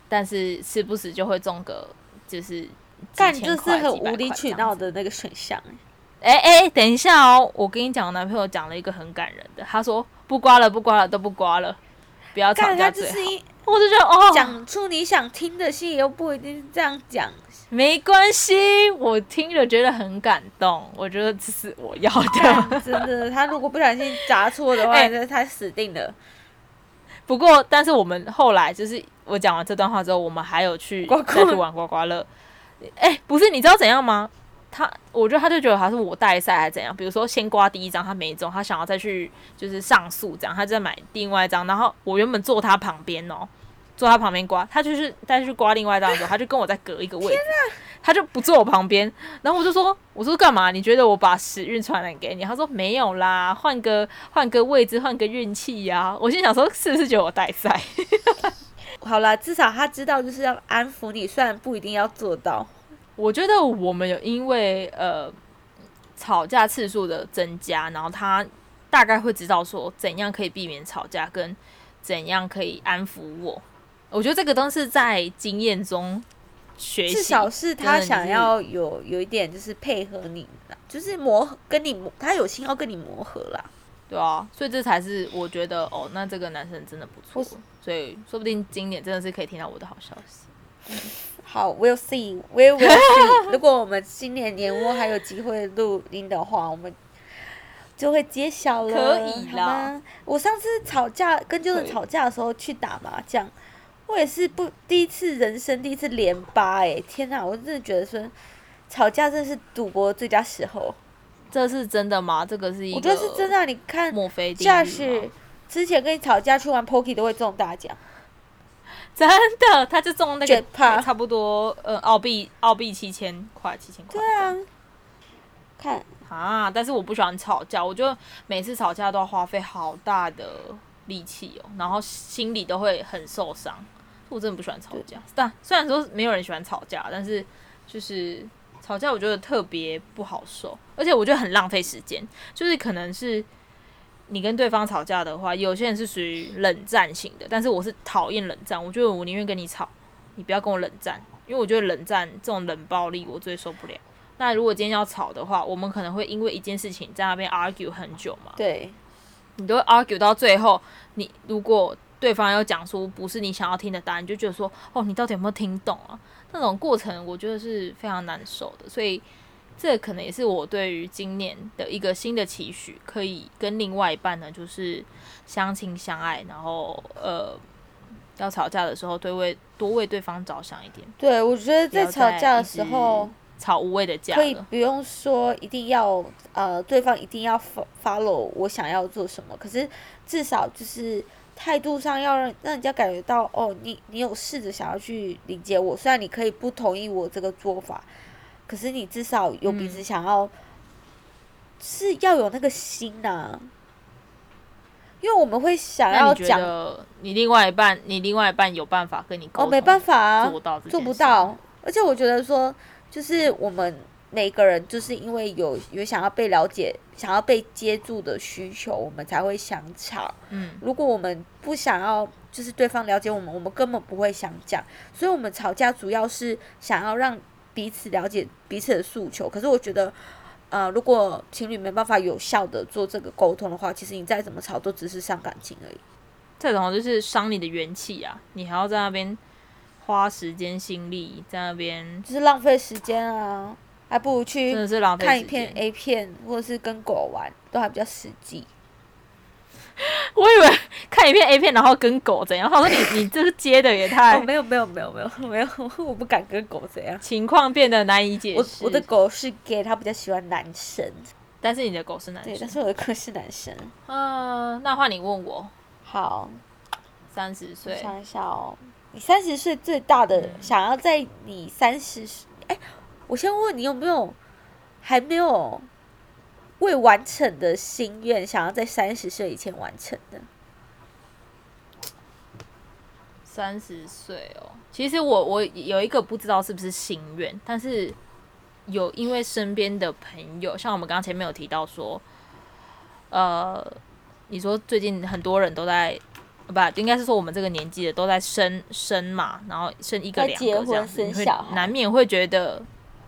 S1: 但是时不时就会中个，就是
S2: 干就是很无理取闹的那个选项。
S1: 哎哎、等一下哦，我跟你讲，我男朋友讲了一个很感人的，他说不刮了，不刮了，都不刮了，不要吵架最好。我就觉得哦，
S2: 讲出你想听的戏，又不一定是这样讲。
S1: 没关系，我听了觉得很感动。我觉得这是我要的，
S2: 真的。他如果不小心砸错的话，那、欸、他死定了。
S1: 不过，但是我们后来就是我讲完这段话之后，我们还有去再去玩刮刮乐。哎、欸，不是，你知道怎样吗？他，我觉得他就觉得他是我带赛还是怎样。比如说先刮第一张，他没中，他想要再去就是上诉这样，他再买另外一张。然后我原本坐他旁边哦，坐他旁边刮，他就是再去刮另外一张的时候，他就跟我再隔一个位置，他就不坐我旁边。然后我就说，我说干嘛？你觉得我把时运传染给你？他说没有啦，换个换个位置，换个运气呀。我心想说，是不是觉得我带赛？
S2: 好啦，至少他知道就是要安抚你，虽然不一定要做到。
S1: 我觉得我们有因为呃吵架次数的增加，然后他大概会知道说怎样可以避免吵架，跟怎样可以安抚我。我觉得这个都是在经验中学习，
S2: 至少是他想要有有一点就是配合你，就是磨合跟你磨，他有心要跟你磨合啦。
S1: 对啊，所以这才是我觉得哦，那这个男生真的不错，所以说不定今年真的是可以听到我的好消息。
S2: 好，we'll see，we will see。如果我们今年年末还有机会录音的话，我们就会揭晓了。
S1: 可以啦。
S2: 我上次吵架跟就是吵架的时候去打麻将，我也是不第一次人生第一次连八哎、欸，天哪！我真的觉得说吵架真的是赌博最佳时候。
S1: 这是真的吗？这个是一个，
S2: 我觉得是真的。你看，
S1: 莫非
S2: 驾驶之前跟你吵架去玩 Poker 都会中大奖。
S1: 真的，他就中那个差不多呃澳币澳币七千块七千块。
S2: 对啊，看
S1: 啊！但是我不喜欢吵架，我觉得每次吵架都要花费好大的力气哦，然后心里都会很受伤。我真的不喜欢吵架，但虽然说没有人喜欢吵架，但是就是吵架我觉得特别不好受，而且我觉得很浪费时间，就是可能是。你跟对方吵架的话，有些人是属于冷战型的，但是我是讨厌冷战。我觉得我宁愿跟你吵，你不要跟我冷战，因为我觉得冷战这种冷暴力我最受不了。那如果今天要吵的话，我们可能会因为一件事情在那边 argue 很久嘛。
S2: 对，
S1: 你都会 argue 到最后，你如果对方要讲出不是你想要听的答案，就觉得说，哦，你到底有没有听懂啊？那种过程我觉得是非常难受的，所以。这可能也是我对于今年的一个新的期许，可以跟另外一半呢，就是相亲相爱，然后呃，要吵架的时候，对为多为对方着想一点。
S2: 对，我觉得在吵架的时候，
S1: 吵无谓的架，
S2: 可以不用说一定要呃，对方一定要 follow 我想要做什么，可是至少就是态度上要让让人家感觉到，哦，你你有试着想要去理解我，虽然你可以不同意我这个做法。可是你至少有彼此想要，嗯、是要有那个心呐、啊，因为我们会想要讲，
S1: 你另外一半，你另外一半有办法跟你沟通，
S2: 哦，没办法啊，
S1: 做到
S2: 做不到。而且我觉得说，就是我们每个人就是因为有有想要被了解、想要被接住的需求，我们才会想吵。
S1: 嗯，
S2: 如果我们不想要，就是对方了解我们，我们根本不会想讲。所以，我们吵架主要是想要让。彼此了解彼此的诉求，可是我觉得，呃，如果情侣没办法有效的做这个沟通的话，其实你再怎么吵都只是伤感情而已。
S1: 这种就是伤你的元气啊！你还要在那边花时间心力在那边，
S2: 就是浪费时间啊！还不如去
S1: 真的是浪费
S2: 看一片 A 片，或者是跟狗玩，都还比较实际。
S1: 我以为看一片 A 片，然后跟狗怎样？他说你你这个接的也太……
S2: 哦、没有没有没有没有没有，我不敢跟狗怎样。
S1: 情况变得难以解释。
S2: 我我的狗是 gay，他比较喜欢男生。
S1: 但是你的狗是男生。
S2: 对，但是我的狗是男生。
S1: 嗯、呃，那换你问我。
S2: 好，
S1: 三十岁。
S2: 想一下哦，你三十岁最大的、嗯、想要在你三十岁……哎，我先问你有没有还没有？未完成的心愿，想要在三十岁以前完成的。
S1: 三十岁哦，其实我我有一个不知道是不是心愿，但是有因为身边的朋友，像我们刚刚前面有提到说，呃，你说最近很多人都在，不，应该是说我们这个年纪的都在生生嘛，然后生一个两个这样子，你会难免会觉得。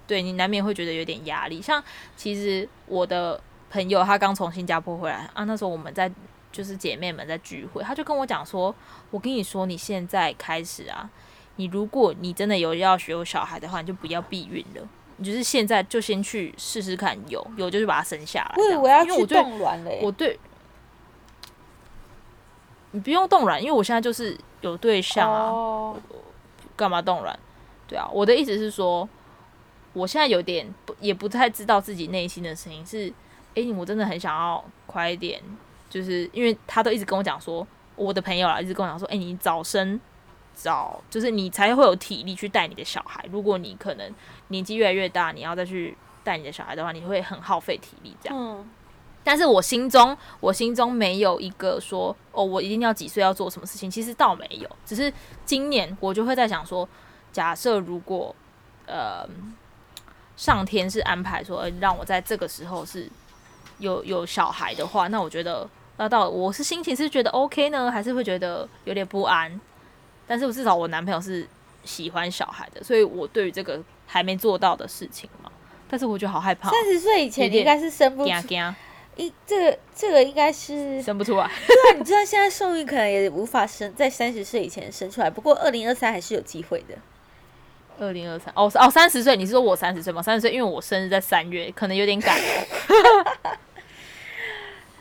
S1: 对，你难免会觉得有点压力，像其实我的朋友他刚从新加坡回来啊，那时候我们在就是姐妹们在聚会，他就跟我讲说，我跟你说，你现在开始啊，你如果你真的有要学有小孩的话，你就不要避孕了，你就是现在就先去试试看有，有有就是把它生下来。
S2: 对，我要去冻卵嘞。
S1: 我对，你不用冻卵，因为我现在就是有对象啊，干、oh. 嘛冻卵？对啊，我的意思是说。我现在有点不也不太知道自己内心的声音是，哎、欸，我真的很想要快一点，就是因为他都一直跟我讲说，我的朋友啦一直跟我讲说，哎、欸，你早生早，就是你才会有体力去带你的小孩。如果你可能年纪越来越大，你要再去带你的小孩的话，你会很耗费体力这样。嗯但是我心中，我心中没有一个说哦，我一定要几岁要做什么事情。其实倒没有，只是今年我就会在想说，假设如果呃上天是安排说，呃，让我在这个时候是有有小孩的话，那我觉得那到我是心情是觉得 OK 呢，还是会觉得有点不安？但是我至少我男朋友是喜欢小孩的，所以我对于这个还没做到的事情嘛，但是我觉得好害怕。
S2: 三十岁以前你应该是生不出。一这个这个应该是
S1: 生不出来，
S2: 对啊，你知道现在受孕可能也无法生在三十岁以前生出来，不过二零二三还是有机会的。
S1: 二零二三哦哦，三十岁，你是说我三十岁吗？三十岁，因为我生日在三月，可能有点赶。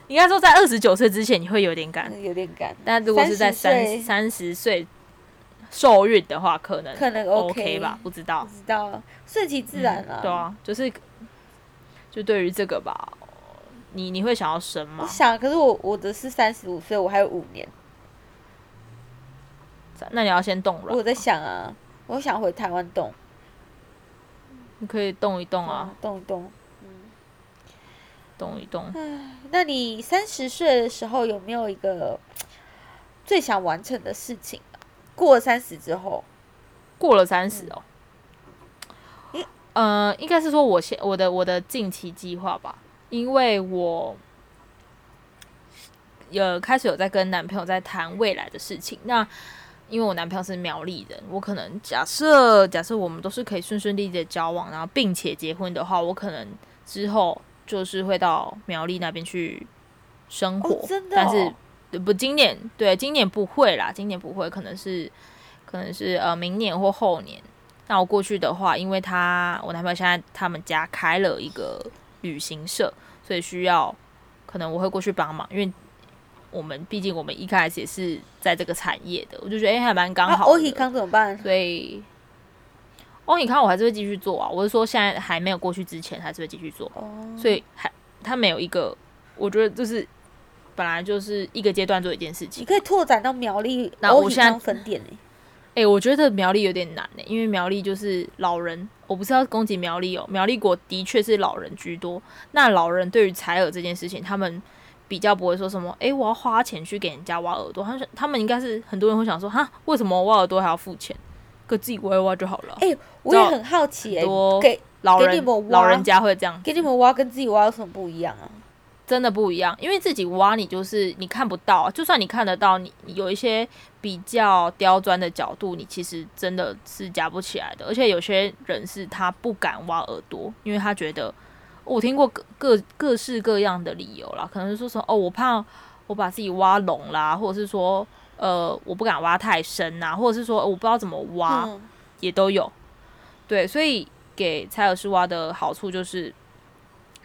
S1: 应该说在二十九岁之前你会有点赶，
S2: 有点赶。
S1: 但如果是在三三十岁受孕的话，可能
S2: 可能
S1: OK 吧？不知道，
S2: 不知道，顺其自然了，啊嗯。对啊，
S1: 就是就对于这个吧。你你会想要生吗？
S2: 我想，可是我我的是三十五岁，我还有五年。
S1: 那你要先动了。
S2: 我在想啊，我想回台湾动。
S1: 你可以动一动啊，
S2: 动一动，嗯，
S1: 动一动。
S2: 唉，那你三十岁的时候有没有一个 最想完成的事情？过了三十之后，
S1: 过了三十哦。嗯，呃，应该是说我现我的我的近期计划吧。因为我有开始有在跟男朋友在谈未来的事情，那因为我男朋友是苗栗人，我可能假设假设我们都是可以顺顺利利的交往，然后并且结婚的话，我可能之后就是会到苗栗那边去生活，
S2: 哦真的哦、
S1: 但是不今年对今年不会啦，今年不会，可能是可能是呃明年或后年。那我过去的话，因为他我男朋友现在他们家开了一个。旅行社，所以需要可能我会过去帮忙，因为我们毕竟我们一开始也是在这个产业的，我就觉得哎、欸、还蛮刚好的。
S2: 欧喜康怎么办？
S1: 所以欧喜康我还是会继续做啊，我是说现在还没有过去之前还是会继续做。哦。所以还他没有一个，我觉得就是本来就是一个阶段做一件事情，
S2: 你可以拓展到苗栗欧喜康分店呢。
S1: 哎、欸，我觉得苗栗有点难呢，因为苗栗就是老人。我不是要攻击苗栗哦，苗栗国的确是老人居多。那老人对于采耳这件事情，他们比较不会说什么，哎、欸，我要花钱去给人家挖耳朵。他们他们应该是很多人会想说，哈，为什么挖耳朵还要付钱？可自己挖一挖就好了。
S2: 哎、欸，我也很好奇、欸，哎，给
S1: 老人老人家会这样，
S2: 给你们挖跟自己挖有什么不一样啊？
S1: 真的不一样，因为自己挖你就是你看不到，就算你看得到，你有一些比较刁钻的角度，你其实真的是夹不起来的。而且有些人是他不敢挖耳朵，因为他觉得我听过各各各式各样的理由啦，可能是说说哦，我怕我把自己挖聋啦，或者是说呃我不敢挖太深呐，或者是说我不知道怎么挖，嗯、也都有。对，所以给采耳师挖的好处就是。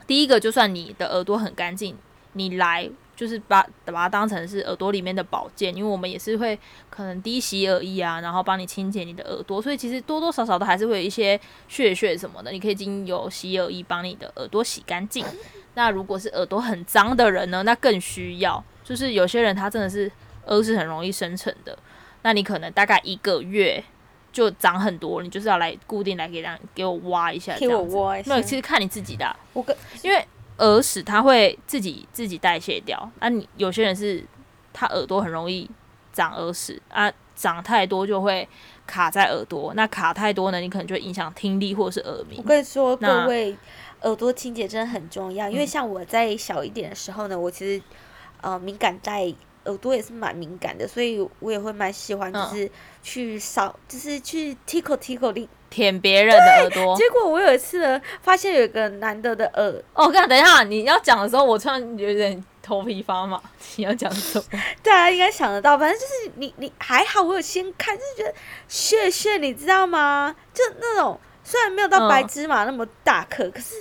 S1: 第一个，就算你的耳朵很干净，你来就是把把它当成是耳朵里面的保健，因为我们也是会可能滴洗耳液啊，然后帮你清洁你的耳朵，所以其实多多少少都还是会有一些屑屑什么的，你可以经由洗耳液帮你的耳朵洗干净。那如果是耳朵很脏的人呢，那更需要，就是有些人他真的是耳屎很容易生成的，那你可能大概一个月。就长很多，你就是要来固定来给让给我挖一下，给我挖一下。没有，其实看你自己的、啊。我跟因为耳屎它会自己自己代谢掉，那、啊、你有些人是他耳朵很容易长耳屎啊，长太多就会卡在耳朵，那卡太多呢，你可能就影响听力或者是耳鸣。
S2: 我跟你说，各位耳朵清洁真的很重要，因为像我在小一点的时候呢，我其实呃敏感带。耳朵也是蛮敏感的，所以我也会蛮喜欢，就是去扫、嗯，就是去 tickle tickle 的
S1: 舔别人的耳朵。
S2: 结果我有一次呢，发现有一个男的的耳，
S1: 哦，等一下你要讲的时候，我突然有点头皮发麻。你要讲什么？
S2: 大家应该想得到，反正就是你你还好，我有先看，就是觉得屑屑，你知道吗？就那种虽然没有到白芝麻那么大颗、嗯，可是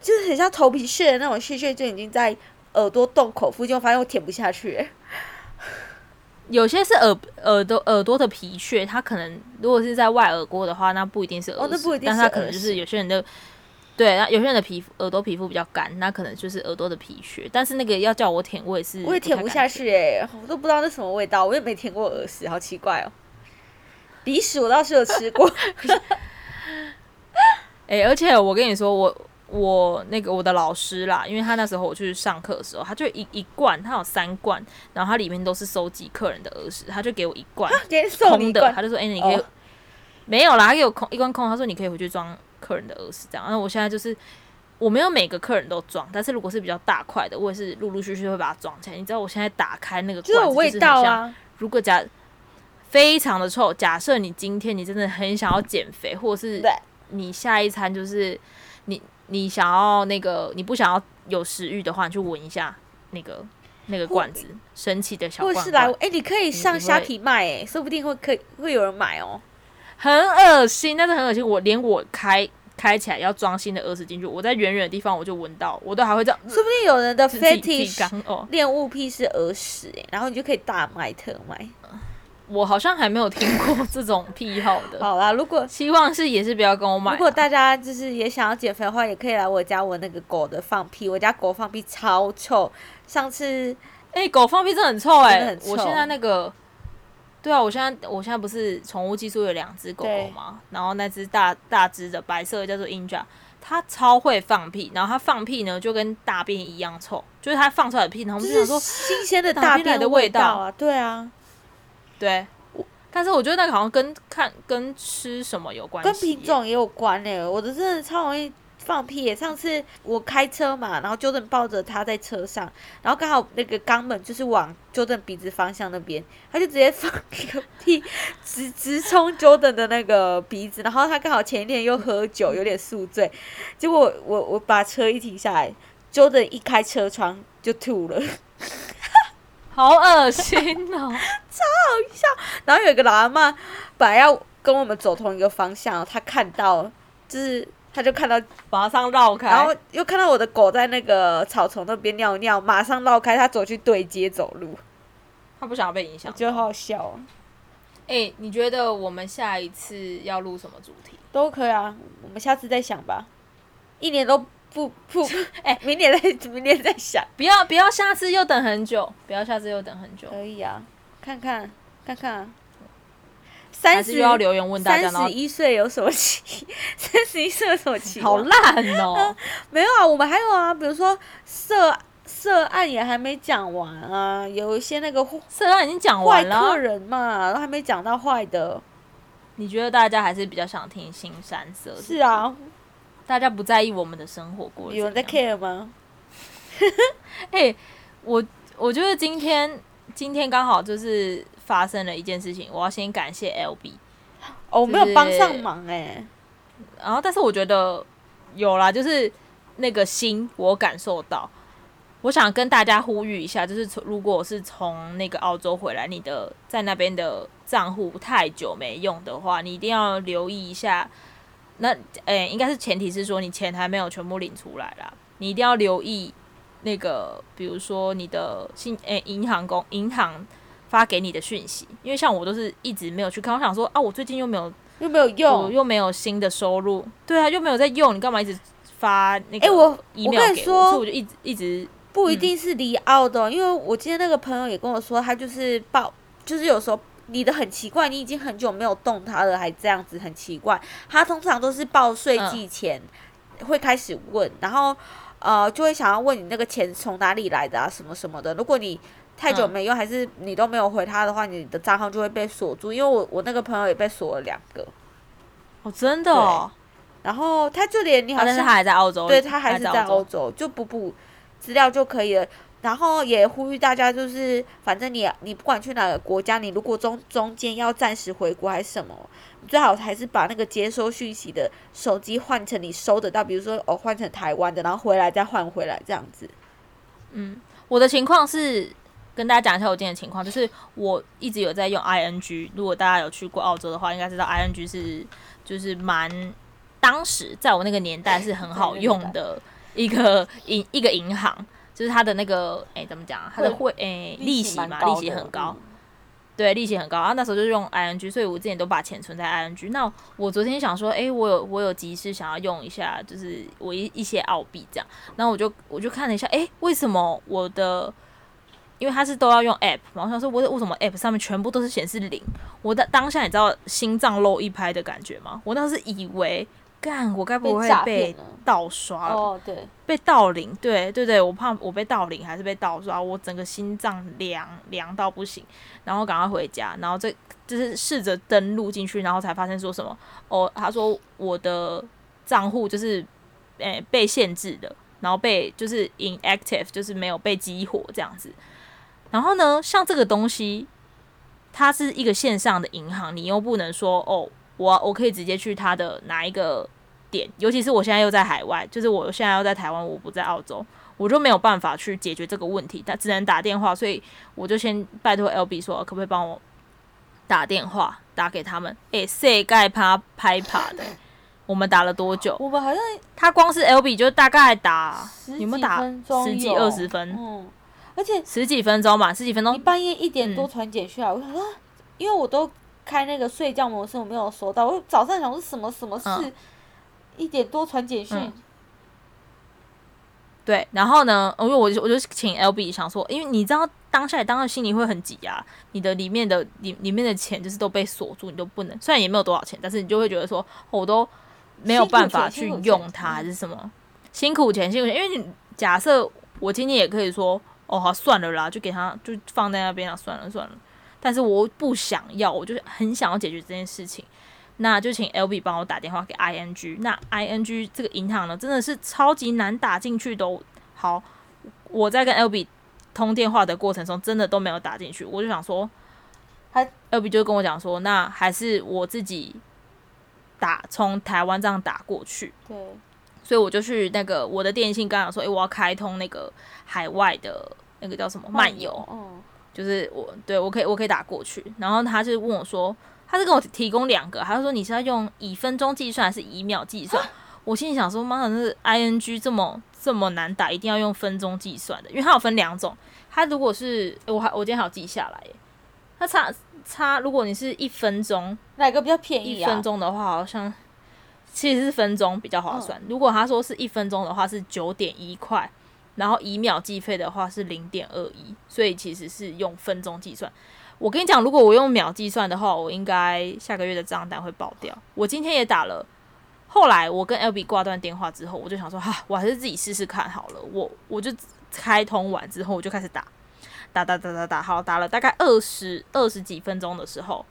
S2: 就是很像头皮屑的那种屑屑，就已经在耳朵洞口附近，我发现我舔不下去。
S1: 有些是耳耳朵耳朵的皮屑，它可能如果是在外耳郭的话，那不一定是耳屎，哦，那不一定是，但它可能就是有些人的。对，那有些人的皮肤耳朵皮肤比较干，那可能就是耳朵的皮屑。但是那个要叫我舔，我也是，
S2: 我也舔不下去哎、欸，我都不知道那什么味道，我也没舔过耳屎，好奇怪哦。鼻屎我倒是有吃过。
S1: 哎、欸，而且我跟你说，我我那个我的老师啦，因为他那时候我去上课的时候，他就一一罐，他有三罐，然后它里面都是收集客人的耳屎，他就给我一罐 空的，他就说，哎、欸，你可以、哦、没有啦，他给我空一罐空，他说你可以回去装。客人的耳屎这样，然后我现在就是我没有每个客人都装，但是如果是比较大块的，我也是陆陆续续会把它装起来。你知道我现在打开那个罐子，就是味道啊。如果假非常的臭，假设你今天你真的很想要减肥，或者是你下一餐就是你你想要那个你不想要有食欲的话，你去闻一下那个那个罐子，神奇的小罐罐。或是来，
S2: 哎、欸，你可以上虾皮卖、欸，哎，说不定会可以会有人买哦。
S1: 很恶心，但是很恶心。我连我开开起来要装新的耳屎进去，我在远远的地方我就闻到，我都还会这样。
S2: 说不定有人的 fetish 恋物癖是耳屎，然后你就可以大卖特卖。
S1: 我好像还没有听过这种癖好的。
S2: 好啦，如果
S1: 希望是也是不要跟我买。
S2: 如果大家就是也想要减肥的话，也可以来我家闻那个狗的放屁。我家狗放屁超臭。上次
S1: 哎、欸，狗放屁真的很臭哎、欸，我现在那个。对啊，我现在我现在不是宠物寄宿有两只狗狗嘛，然后那只大大只的白色的叫做 Inja，它超会放屁，然后它放屁呢就跟大便一样臭，就是它放出来的屁，然后我们就想说
S2: 新鲜的大便的味道啊，对啊，
S1: 对，但是我觉得那个好像跟看跟吃什么有关系，
S2: 跟品种也有关诶、欸，我的真的超容易。放屁耶！上次我开车嘛，然后 Jordan 抱着他在车上，然后刚好那个肛门就是往 Jordan 鼻子方向那边，他就直接放一个屁，直直冲 Jordan 的那个鼻子，然后他刚好前一天又喝酒，有点宿醉，结果我我，我把车一停下来，Jordan 一开车窗就吐了，
S1: 好恶心哦，
S2: 超好笑。然后有一个老阿妈本来要跟我们走同一个方向，他看到就是。他就看到
S1: 马上绕开，
S2: 然后又看到我的狗在那个草丛那边尿尿，马上绕开，他走去对街走路。
S1: 他不想要被影响，
S2: 觉得好好笑啊！
S1: 哎、欸，你觉得我们下一次要录什么主题？
S2: 都可以啊，我们下次再想吧。一年都不不，哎、欸，明年再明年再想，
S1: 不要不要，下次又等很久，不要下次又等很久。
S2: 可以啊，看看看看啊。三十
S1: 要留言问大家，
S2: 三十一岁有什么期？三十一岁有什么期？
S1: 好烂哦、喔！
S2: 没有啊，我们还有啊，比如说涉涉案也还没讲完啊，有一些那个
S1: 涉案已经讲完了，
S2: 坏客人嘛，都还没讲到坏的。
S1: 你觉得大家还是比较想听新三色？
S2: 是啊，
S1: 大家不在意我们的生活过，
S2: 有人在 care 吗？
S1: 哎、欸，我我觉得今天今天刚好就是。发生了一件事情，我要先感谢 LB，
S2: 哦，我没有帮上忙哎、欸，
S1: 然后但是我觉得有啦，就是那个心我感受到，我想跟大家呼吁一下，就是从如果是从那个澳洲回来，你的在那边的账户太久没用的话，你一定要留意一下。那诶、欸，应该是前提是说你钱还没有全部领出来啦，你一定要留意那个，比如说你的信诶，银行公银行。发给你的讯息，因为像我都是一直没有去看，我想说啊，我最近又没有
S2: 又没有用，
S1: 又没有新的收入，对啊，又没有在用，你干嘛一直发那个？哎，
S2: 我我跟你说，
S1: 所以我就一直一直
S2: 不一定是离澳的，嗯，因为我今天那个朋友也跟我说，他就是报，就是有时候你的很奇怪，你已经很久没有动它了，还这样子很奇怪。他通常都是报税季前会开始问，嗯，然后呃就会想要问你那个钱从哪里来的啊，什么什么的。如果你太久没用，还是你都没有回他的话，你的账号就会被锁住。因为我我那个朋友也被锁了两个，
S1: 哦，真的哦。
S2: 然后他就连你好像，
S1: 但是他还在澳洲，
S2: 对他还是在欧洲，就补补资料就可以了。然后也呼吁大家，就是反正你你不管去哪个国家，你如果中中间要暂时回国还是什么，最好还是把那个接收讯息的手机换成你收得到，比如说哦换成台湾的，然后回来再换回来这样子。
S1: 嗯，我的情况是。跟大家讲一下我今天的情况，就是我一直有在用 ING。如果大家有去过澳洲的话，应该知道 ING 是就是蛮当时在我那个年代是很好用的一个银一个银行，就是它的那个哎、欸、怎么讲，它的会哎利息嘛，利息很高。对，利息很高啊。那时候就用 ING，所以我之前都把钱存在 ING。那我昨天想说，哎、欸，我有我有急事想要用一下，就是我一一些澳币这样。然后我就我就看了一下，哎、欸，为什么我的？因为它是都要用 app，嘛我想说，我为什么 app 上面全部都是显示零？我的当下你知道心脏漏一拍的感觉吗？我当时以为，干，我该不会被盗刷了？
S2: 哦，对，
S1: 被盗领，对对对，我怕我被盗领还是被盗刷，我整个心脏凉凉到不行，然后赶快回家，然后这就是试着登录进去，然后才发现说什么？哦，他说我的账户就是诶、欸、被限制的，然后被就是 inactive，就是没有被激活这样子。然后呢，像这个东西，它是一个线上的银行，你又不能说哦，我我可以直接去他的哪一个点，尤其是我现在又在海外，就是我现在又在台湾，我不在澳洲，我就没有办法去解决这个问题，但只能打电话，所以我就先拜托 LB 说，可不可以帮我打电话打给他们？诶，谁盖趴拍趴的？我们打了多久？
S2: 我们好像
S1: 他光是 LB 就大概打
S2: 有
S1: 没有打十几二十分？
S2: 嗯而且
S1: 十几分钟嘛，十几分钟。
S2: 你半夜一点多传简讯来，嗯、我想说，因为我都开那个睡觉模式，我没有收到。我早上想说什么什么事，嗯、一点多传简讯、嗯。
S1: 对，然后呢，因为我就我就请 LB 想说，因为你知道当下当下心里会很挤啊，你的里面的里里面的钱就是都被锁住，你都不能，虽然也没有多少钱，但是你就会觉得说，我都没有办法去用它，还是什么辛苦钱辛苦钱，因为你假设我今天也可以说。哦，好，算了啦，就给他，就放在那边了，算了算了。但是我不想要，我就是很想要解决这件事情，那就请 LB 帮我打电话给 ING。那 ING 这个银行呢，真的是超级难打进去的。好，我在跟 LB 通电话的过程中，真的都没有打进去。我就想说，他 LB 就跟我讲说，那还是我自己打，从台湾这样打过去。
S2: 对。
S1: 所以我就去那个我的电信，刚刚说，诶、欸，我要开通那个海外的那个叫什么漫游，
S2: 嗯，
S1: 就是我对我可以我可以打过去，然后他就问我说，他是跟我提供两个，他就说你是要用以分钟计算还是以秒计算？我心里想说，妈的，那是 ING 这么这么难打，一定要用分钟计算的，因为它有分两种，它如果是我还我今天还有记下来耶，它差差，如果你是一分钟，
S2: 哪个比较便宜啊？
S1: 一分钟的话好像。其实是分钟比较划算。如果他说是一分钟的话是九点一块，然后以秒计费的话是零点二一，所以其实是用分钟计算。我跟你讲，如果我用秒计算的话，我应该下个月的账单会爆掉。我今天也打了，后来我跟 LB 挂断电话之后，我就想说，哈，我还是自己试试看好了。我我就开通完之后，我就开始打，打打打打打，好，打了大概二十二十几分钟的时候。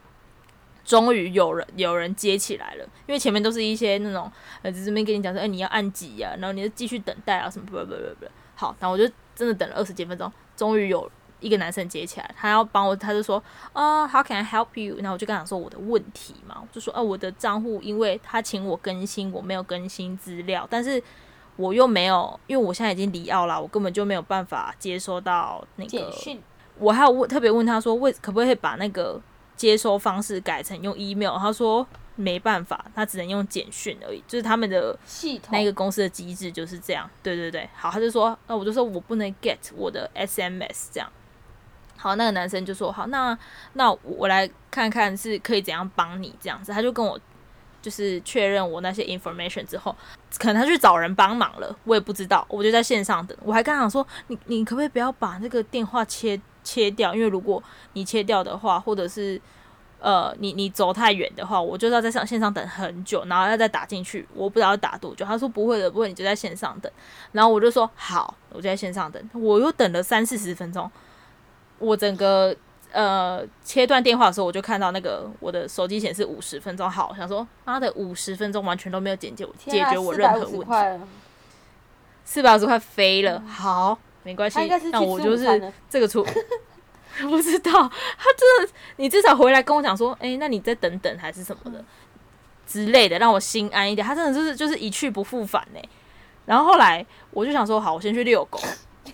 S1: 终于有人有人接起来了，因为前面都是一些那种呃，这边跟你讲说，哎、你要按几呀、啊，然后你就继续等待啊，什么不不不不不，好，然后我就真的等了二十几分钟，终于有一个男生接起来，他要帮我，他就说，啊、uh,，How can I help you？然后我就跟他说我的问题嘛，我就说，啊，我的账户因为他请我更新，我没有更新资料，但是我又没有，因为我现在已经离澳了，我根本就没有办法接收到那个简讯，我还有问特别问他说，为可不可以把那个。接收方式改成用 email，他说没办法，他只能用简讯而已，就是他们的
S2: 系统
S1: 那个公司的机制就是这样。对对对，好，他就说，那我就说我不能 get 我的 SMS 这样。好，那个男生就说好，那那我来看看是可以怎样帮你这样子。他就跟我就是确认我那些 information 之后，可能他去找人帮忙了，我也不知道。我就在线上等，我还刚想说，你你可不可以不要把那个电话切？切掉，因为如果你切掉的话，或者是呃，你你走太远的话，我就要在上线上等很久，然后要再打进去，我不知道要打多久。他说不会的，不会，你就在线上等。然后我就说好，我就在线上等。我又等了三四十分钟，我整个呃切断电话的时候，我就看到那个我的手机显示五十分钟。好，想说妈的五十分钟完全都没有解决解决我任何问题，四百五十块飞了。好。没关系，那我就是这个出，不知道他真的，你至少回来跟我讲说，哎、欸，那你再等等还是什么的之类的，让我心安一点。他真的就是就是一去不复返呢。然后后来我就想说，好，我先去遛狗，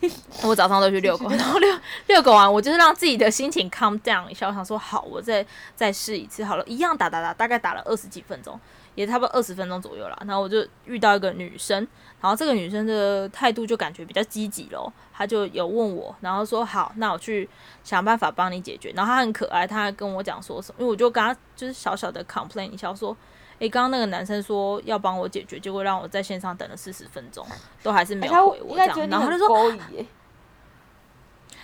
S1: 我早上都去遛狗，然后遛遛狗完，我就是让自己的心情 calm down 一下。我想说，好，我再再试一次好了，一样打打打，大概打了二十几分钟，也差不多二十分钟左右了。然后我就遇到一个女生，然后这个女生的态度就感觉比较积极咯，她就有问我，然后说好，那我去想办法帮你解决。然后她很可爱，她还跟我讲说什么，因为我就跟她就是小小的 complain 一下说。诶，刚刚那个男生说要帮我解决，结果让我在线上等了四十分钟，都还是没有回我这样。然后他就说，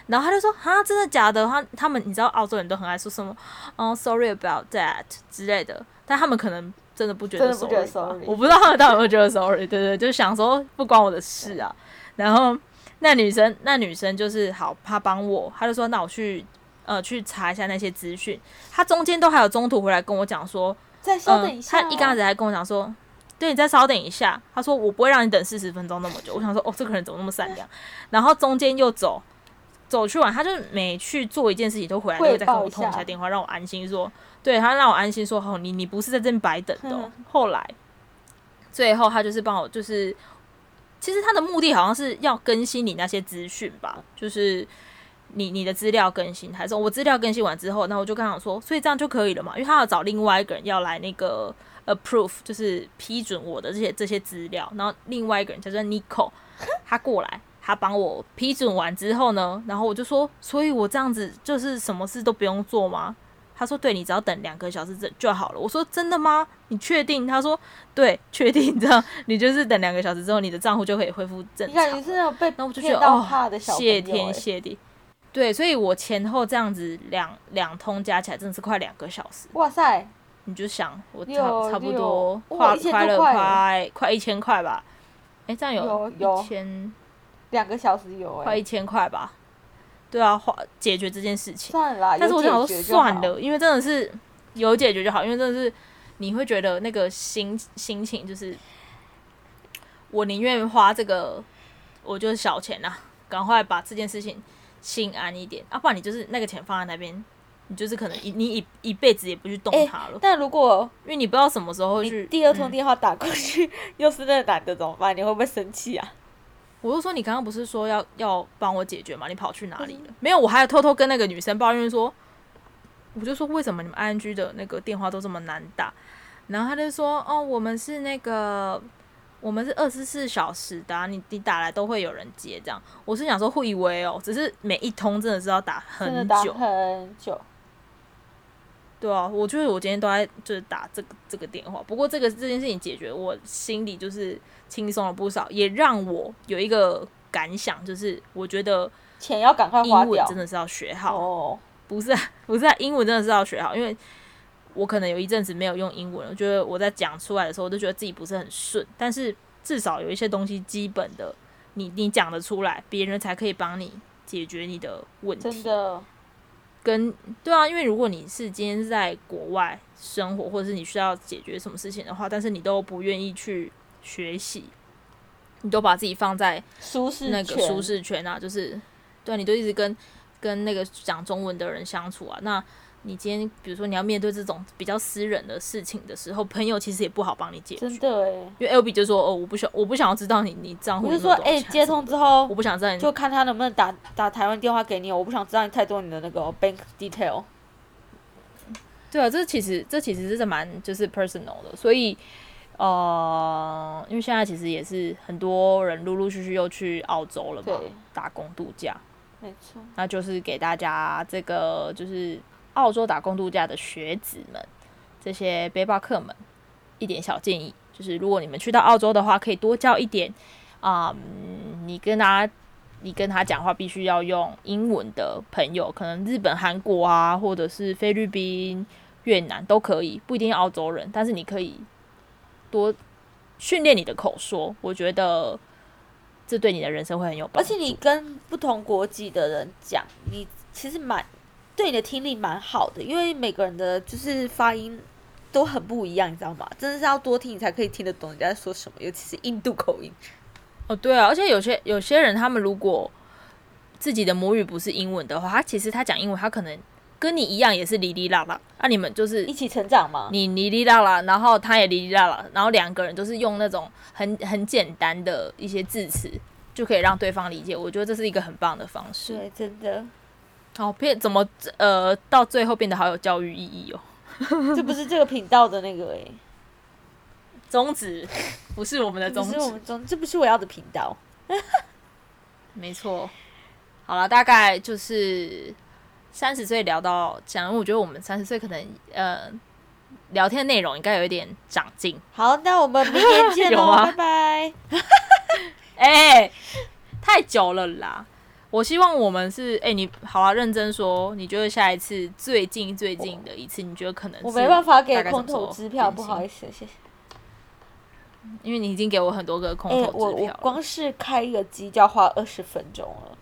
S1: 然后他就说，哈，真的假的？他他们你知道澳洲人都很爱说什么，嗯，sorry about that 之类的，但他们可能真的不觉得 sorry，我不知道他们到底有没有觉得 sorry，对对，就想说不关我的事啊。然后那女生那女生就是好，她帮我，她就说那我去呃去查一下那些资讯，她中间都还有中途回来跟我讲说。
S2: 再稍等一下、哦
S1: 嗯。他一刚开始还跟我讲说：“对，你再稍等一下。”他说：“我不会让你等四十分钟那么久。”我想说：“哦，这个人怎么那么善良？”然后中间又走走去玩，他就每去做一件事情都回来，又再跟我通一下电话，让我安心说：“对他让我安心说，哦，你你不是在这边白等的、哦。嗯”后来最后他就是帮我，就是其实他的目的好像是要更新你那些资讯吧，就是。你你的资料更新，还是我资料更新完之后，那我就跟他说，所以这样就可以了嘛？因为他要找另外一个人要来那个 approve，就是批准我的这些这些资料。然后另外一个人叫做 Nico，他过来，他帮我批准完之后呢，然后我就说，所以我这样子就是什么事都不用做吗？他说，对，你只要等两个小时就就好了。我说真的吗？你确定？他说对，确定这样，你就是等两个小时之后，你的账户就可以恢复正常。
S2: 你是那种被
S1: 那我就觉得哦，谢天谢地。对，所以我前后这样子两两通加起来真的是快两个小时。
S2: 哇塞！
S1: 你就想我差差不多花花了快快一千块吧？哎，这样有有一千
S2: 两个小时有
S1: 快一千块吧？对啊，花解决这件事情。
S2: 算了，
S1: 但是我想说算了，因为真的是有解决就好，因为真的是你会觉得那个心心情就是，我宁愿花这个，我就是小钱呐，赶快把这件事情。心安一点啊，不然你就是那个钱放在那边，你就是可能一你一一辈子也不去动它了。欸、
S2: 但如果
S1: 因为你不知道什么时候去，
S2: 第二通电话打过去，嗯、又是那个男的怎么办？你会不会生气啊？
S1: 我就说你刚刚不是说要要帮我解决吗？你跑去哪里了？嗯、没有，我还有偷偷跟那个女生抱怨说，我就说为什么你们 ING 的那个电话都这么难打？然后他就说哦，我们是那个。我们是二十四小时的啊，你你打来都会有人接，这样。我是想说会以为哦，只是每一通真的是要打很久
S2: 很久。
S1: 对啊，我就是我今天都在就是打这个这个电话。不过这个这件事情解决，我心里就是轻松了不少，也让我有一个感想，就是我觉得
S2: 钱要赶快花掉，
S1: 英文真的是要学好哦。不是啊，不是啊，英文真的是要学好，因为。我可能有一阵子没有用英文，我觉得我在讲出来的时候，我都觉得自己不是很顺。但是至少有一些东西基本的，你你讲得出来，别人才可以帮你解决你的问题。
S2: 真的，
S1: 跟对啊，因为如果你是今天在国外生活，或者是你需要解决什么事情的话，但是你都不愿意去学习，你都把自己放在
S2: 舒适
S1: 那个舒适圈啊，就是对啊，你都一直跟跟那个讲中文的人相处啊，那。你今天比如说你要面对这种比较私人的事情的时候，朋友其实也不好帮你解决。
S2: 真的哎，
S1: 因为 L B 就说哦，我不想我不想要知道你你账户。
S2: 我就说哎，接通之后
S1: 我不想知道你，
S2: 就看他能不能打打台湾电话给你，我不想知道你太多你的那个 bank detail。
S1: 对啊，这其实这其实是蛮就是 personal 的，所以呃，因为现在其实也是很多人陆陆续续又去澳洲了嘛，打工度假。
S2: 没错，
S1: 那就是给大家这个就是。澳洲打工度假的学子们，这些背包客们，一点小建议就是，如果你们去到澳洲的话，可以多交一点啊、你跟他，你跟他讲话必须要用英文的朋友，可能日本、韩国啊，或者是菲律宾、越南都可以，不一定澳洲人，但是你可以多训练你的口说，我觉得这对你的人生会很有帮助。
S2: 而且你跟不同国籍的人讲，你其实蛮。对你的听力蛮好的，因为每个人的就是发音都很不一样，你知道吗？真的是要多听，你才可以听得懂人家在说什么，尤其是印度口音。
S1: 哦，对啊，而且有些有些人，他们如果自己的母语不是英文的话，他其实他讲英文，他可能跟你一样也是哩哩啦啦。那、啊、你们就是
S2: 一起成长吗？
S1: 你哩哩啦啦，然后他也哩哩啦啦，然后两个人都是用那种很很简单的一些字词就可以让对方理解。我觉得这是一个很棒的方式。
S2: 对，真的。
S1: 好，变怎么呃，到最后变得好有教育意义哦。
S2: 这不是这个频道的那个哎、欸，
S1: 宗旨不是我们的宗旨，
S2: 不是我们宗，这不是我要的频道。
S1: 没错。好了，大概就是三十岁聊到这样，因为我觉得我们三十岁可能呃聊天内容应该有一点长进。
S2: 好，那我们明天见
S1: 喽，
S2: 拜拜。
S1: 哎、欸，太久了啦！我希望我们是哎、欸，你好啊，认真说，你觉得下一次最近最近的一次，你觉得可能是
S2: 我没办法给空头支票，不好意思，谢谢。
S1: 因为你已经给我很多个空头支票、欸、
S2: 我我光是开一个机就要花二十分钟了，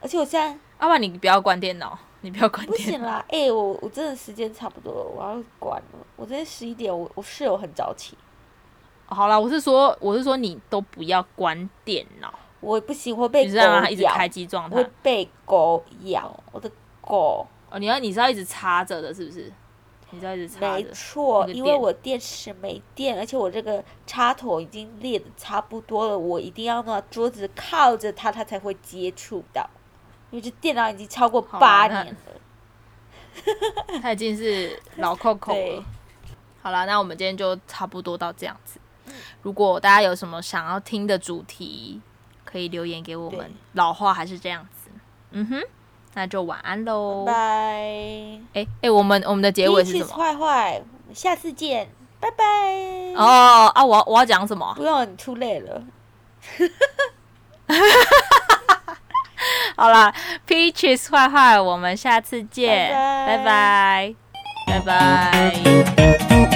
S2: 而且我现在，
S1: 要不然你不要关电脑，你不要关电脑。不
S2: 行啦，哎、欸，我我真的时间差不多了，我要关了。我今天十一点，我我室友很早起。
S1: 好啦，我是说，我是说你都不要关电脑。
S2: 我不行，会被狗
S1: 咬。一直开机状态，
S2: 会被狗咬。我的狗
S1: 哦，你要你是要一直插着的，是不是？你知道一直插着。
S2: 没错，因为我电池没电，而且我这个插头已经裂的差不多了，我一定要拿桌子靠着它，它才会接触到。因为这电脑已经超过八年了，
S1: 它已经是老 Coco 了。好了，那我们今天就差不多到这样子。如果大家有什么想要听的主题，可以留言给我们老话还是这样子。嗯哼那就晚安喽。
S2: 拜
S1: 哎哎我们我们的结尾是什
S2: 么？坏坏下次见。拜拜。
S1: 哦啊我我要讲什么？
S2: 不用你出累了。
S1: 好啦，peaches 坏坏我们下次见。拜拜。拜拜。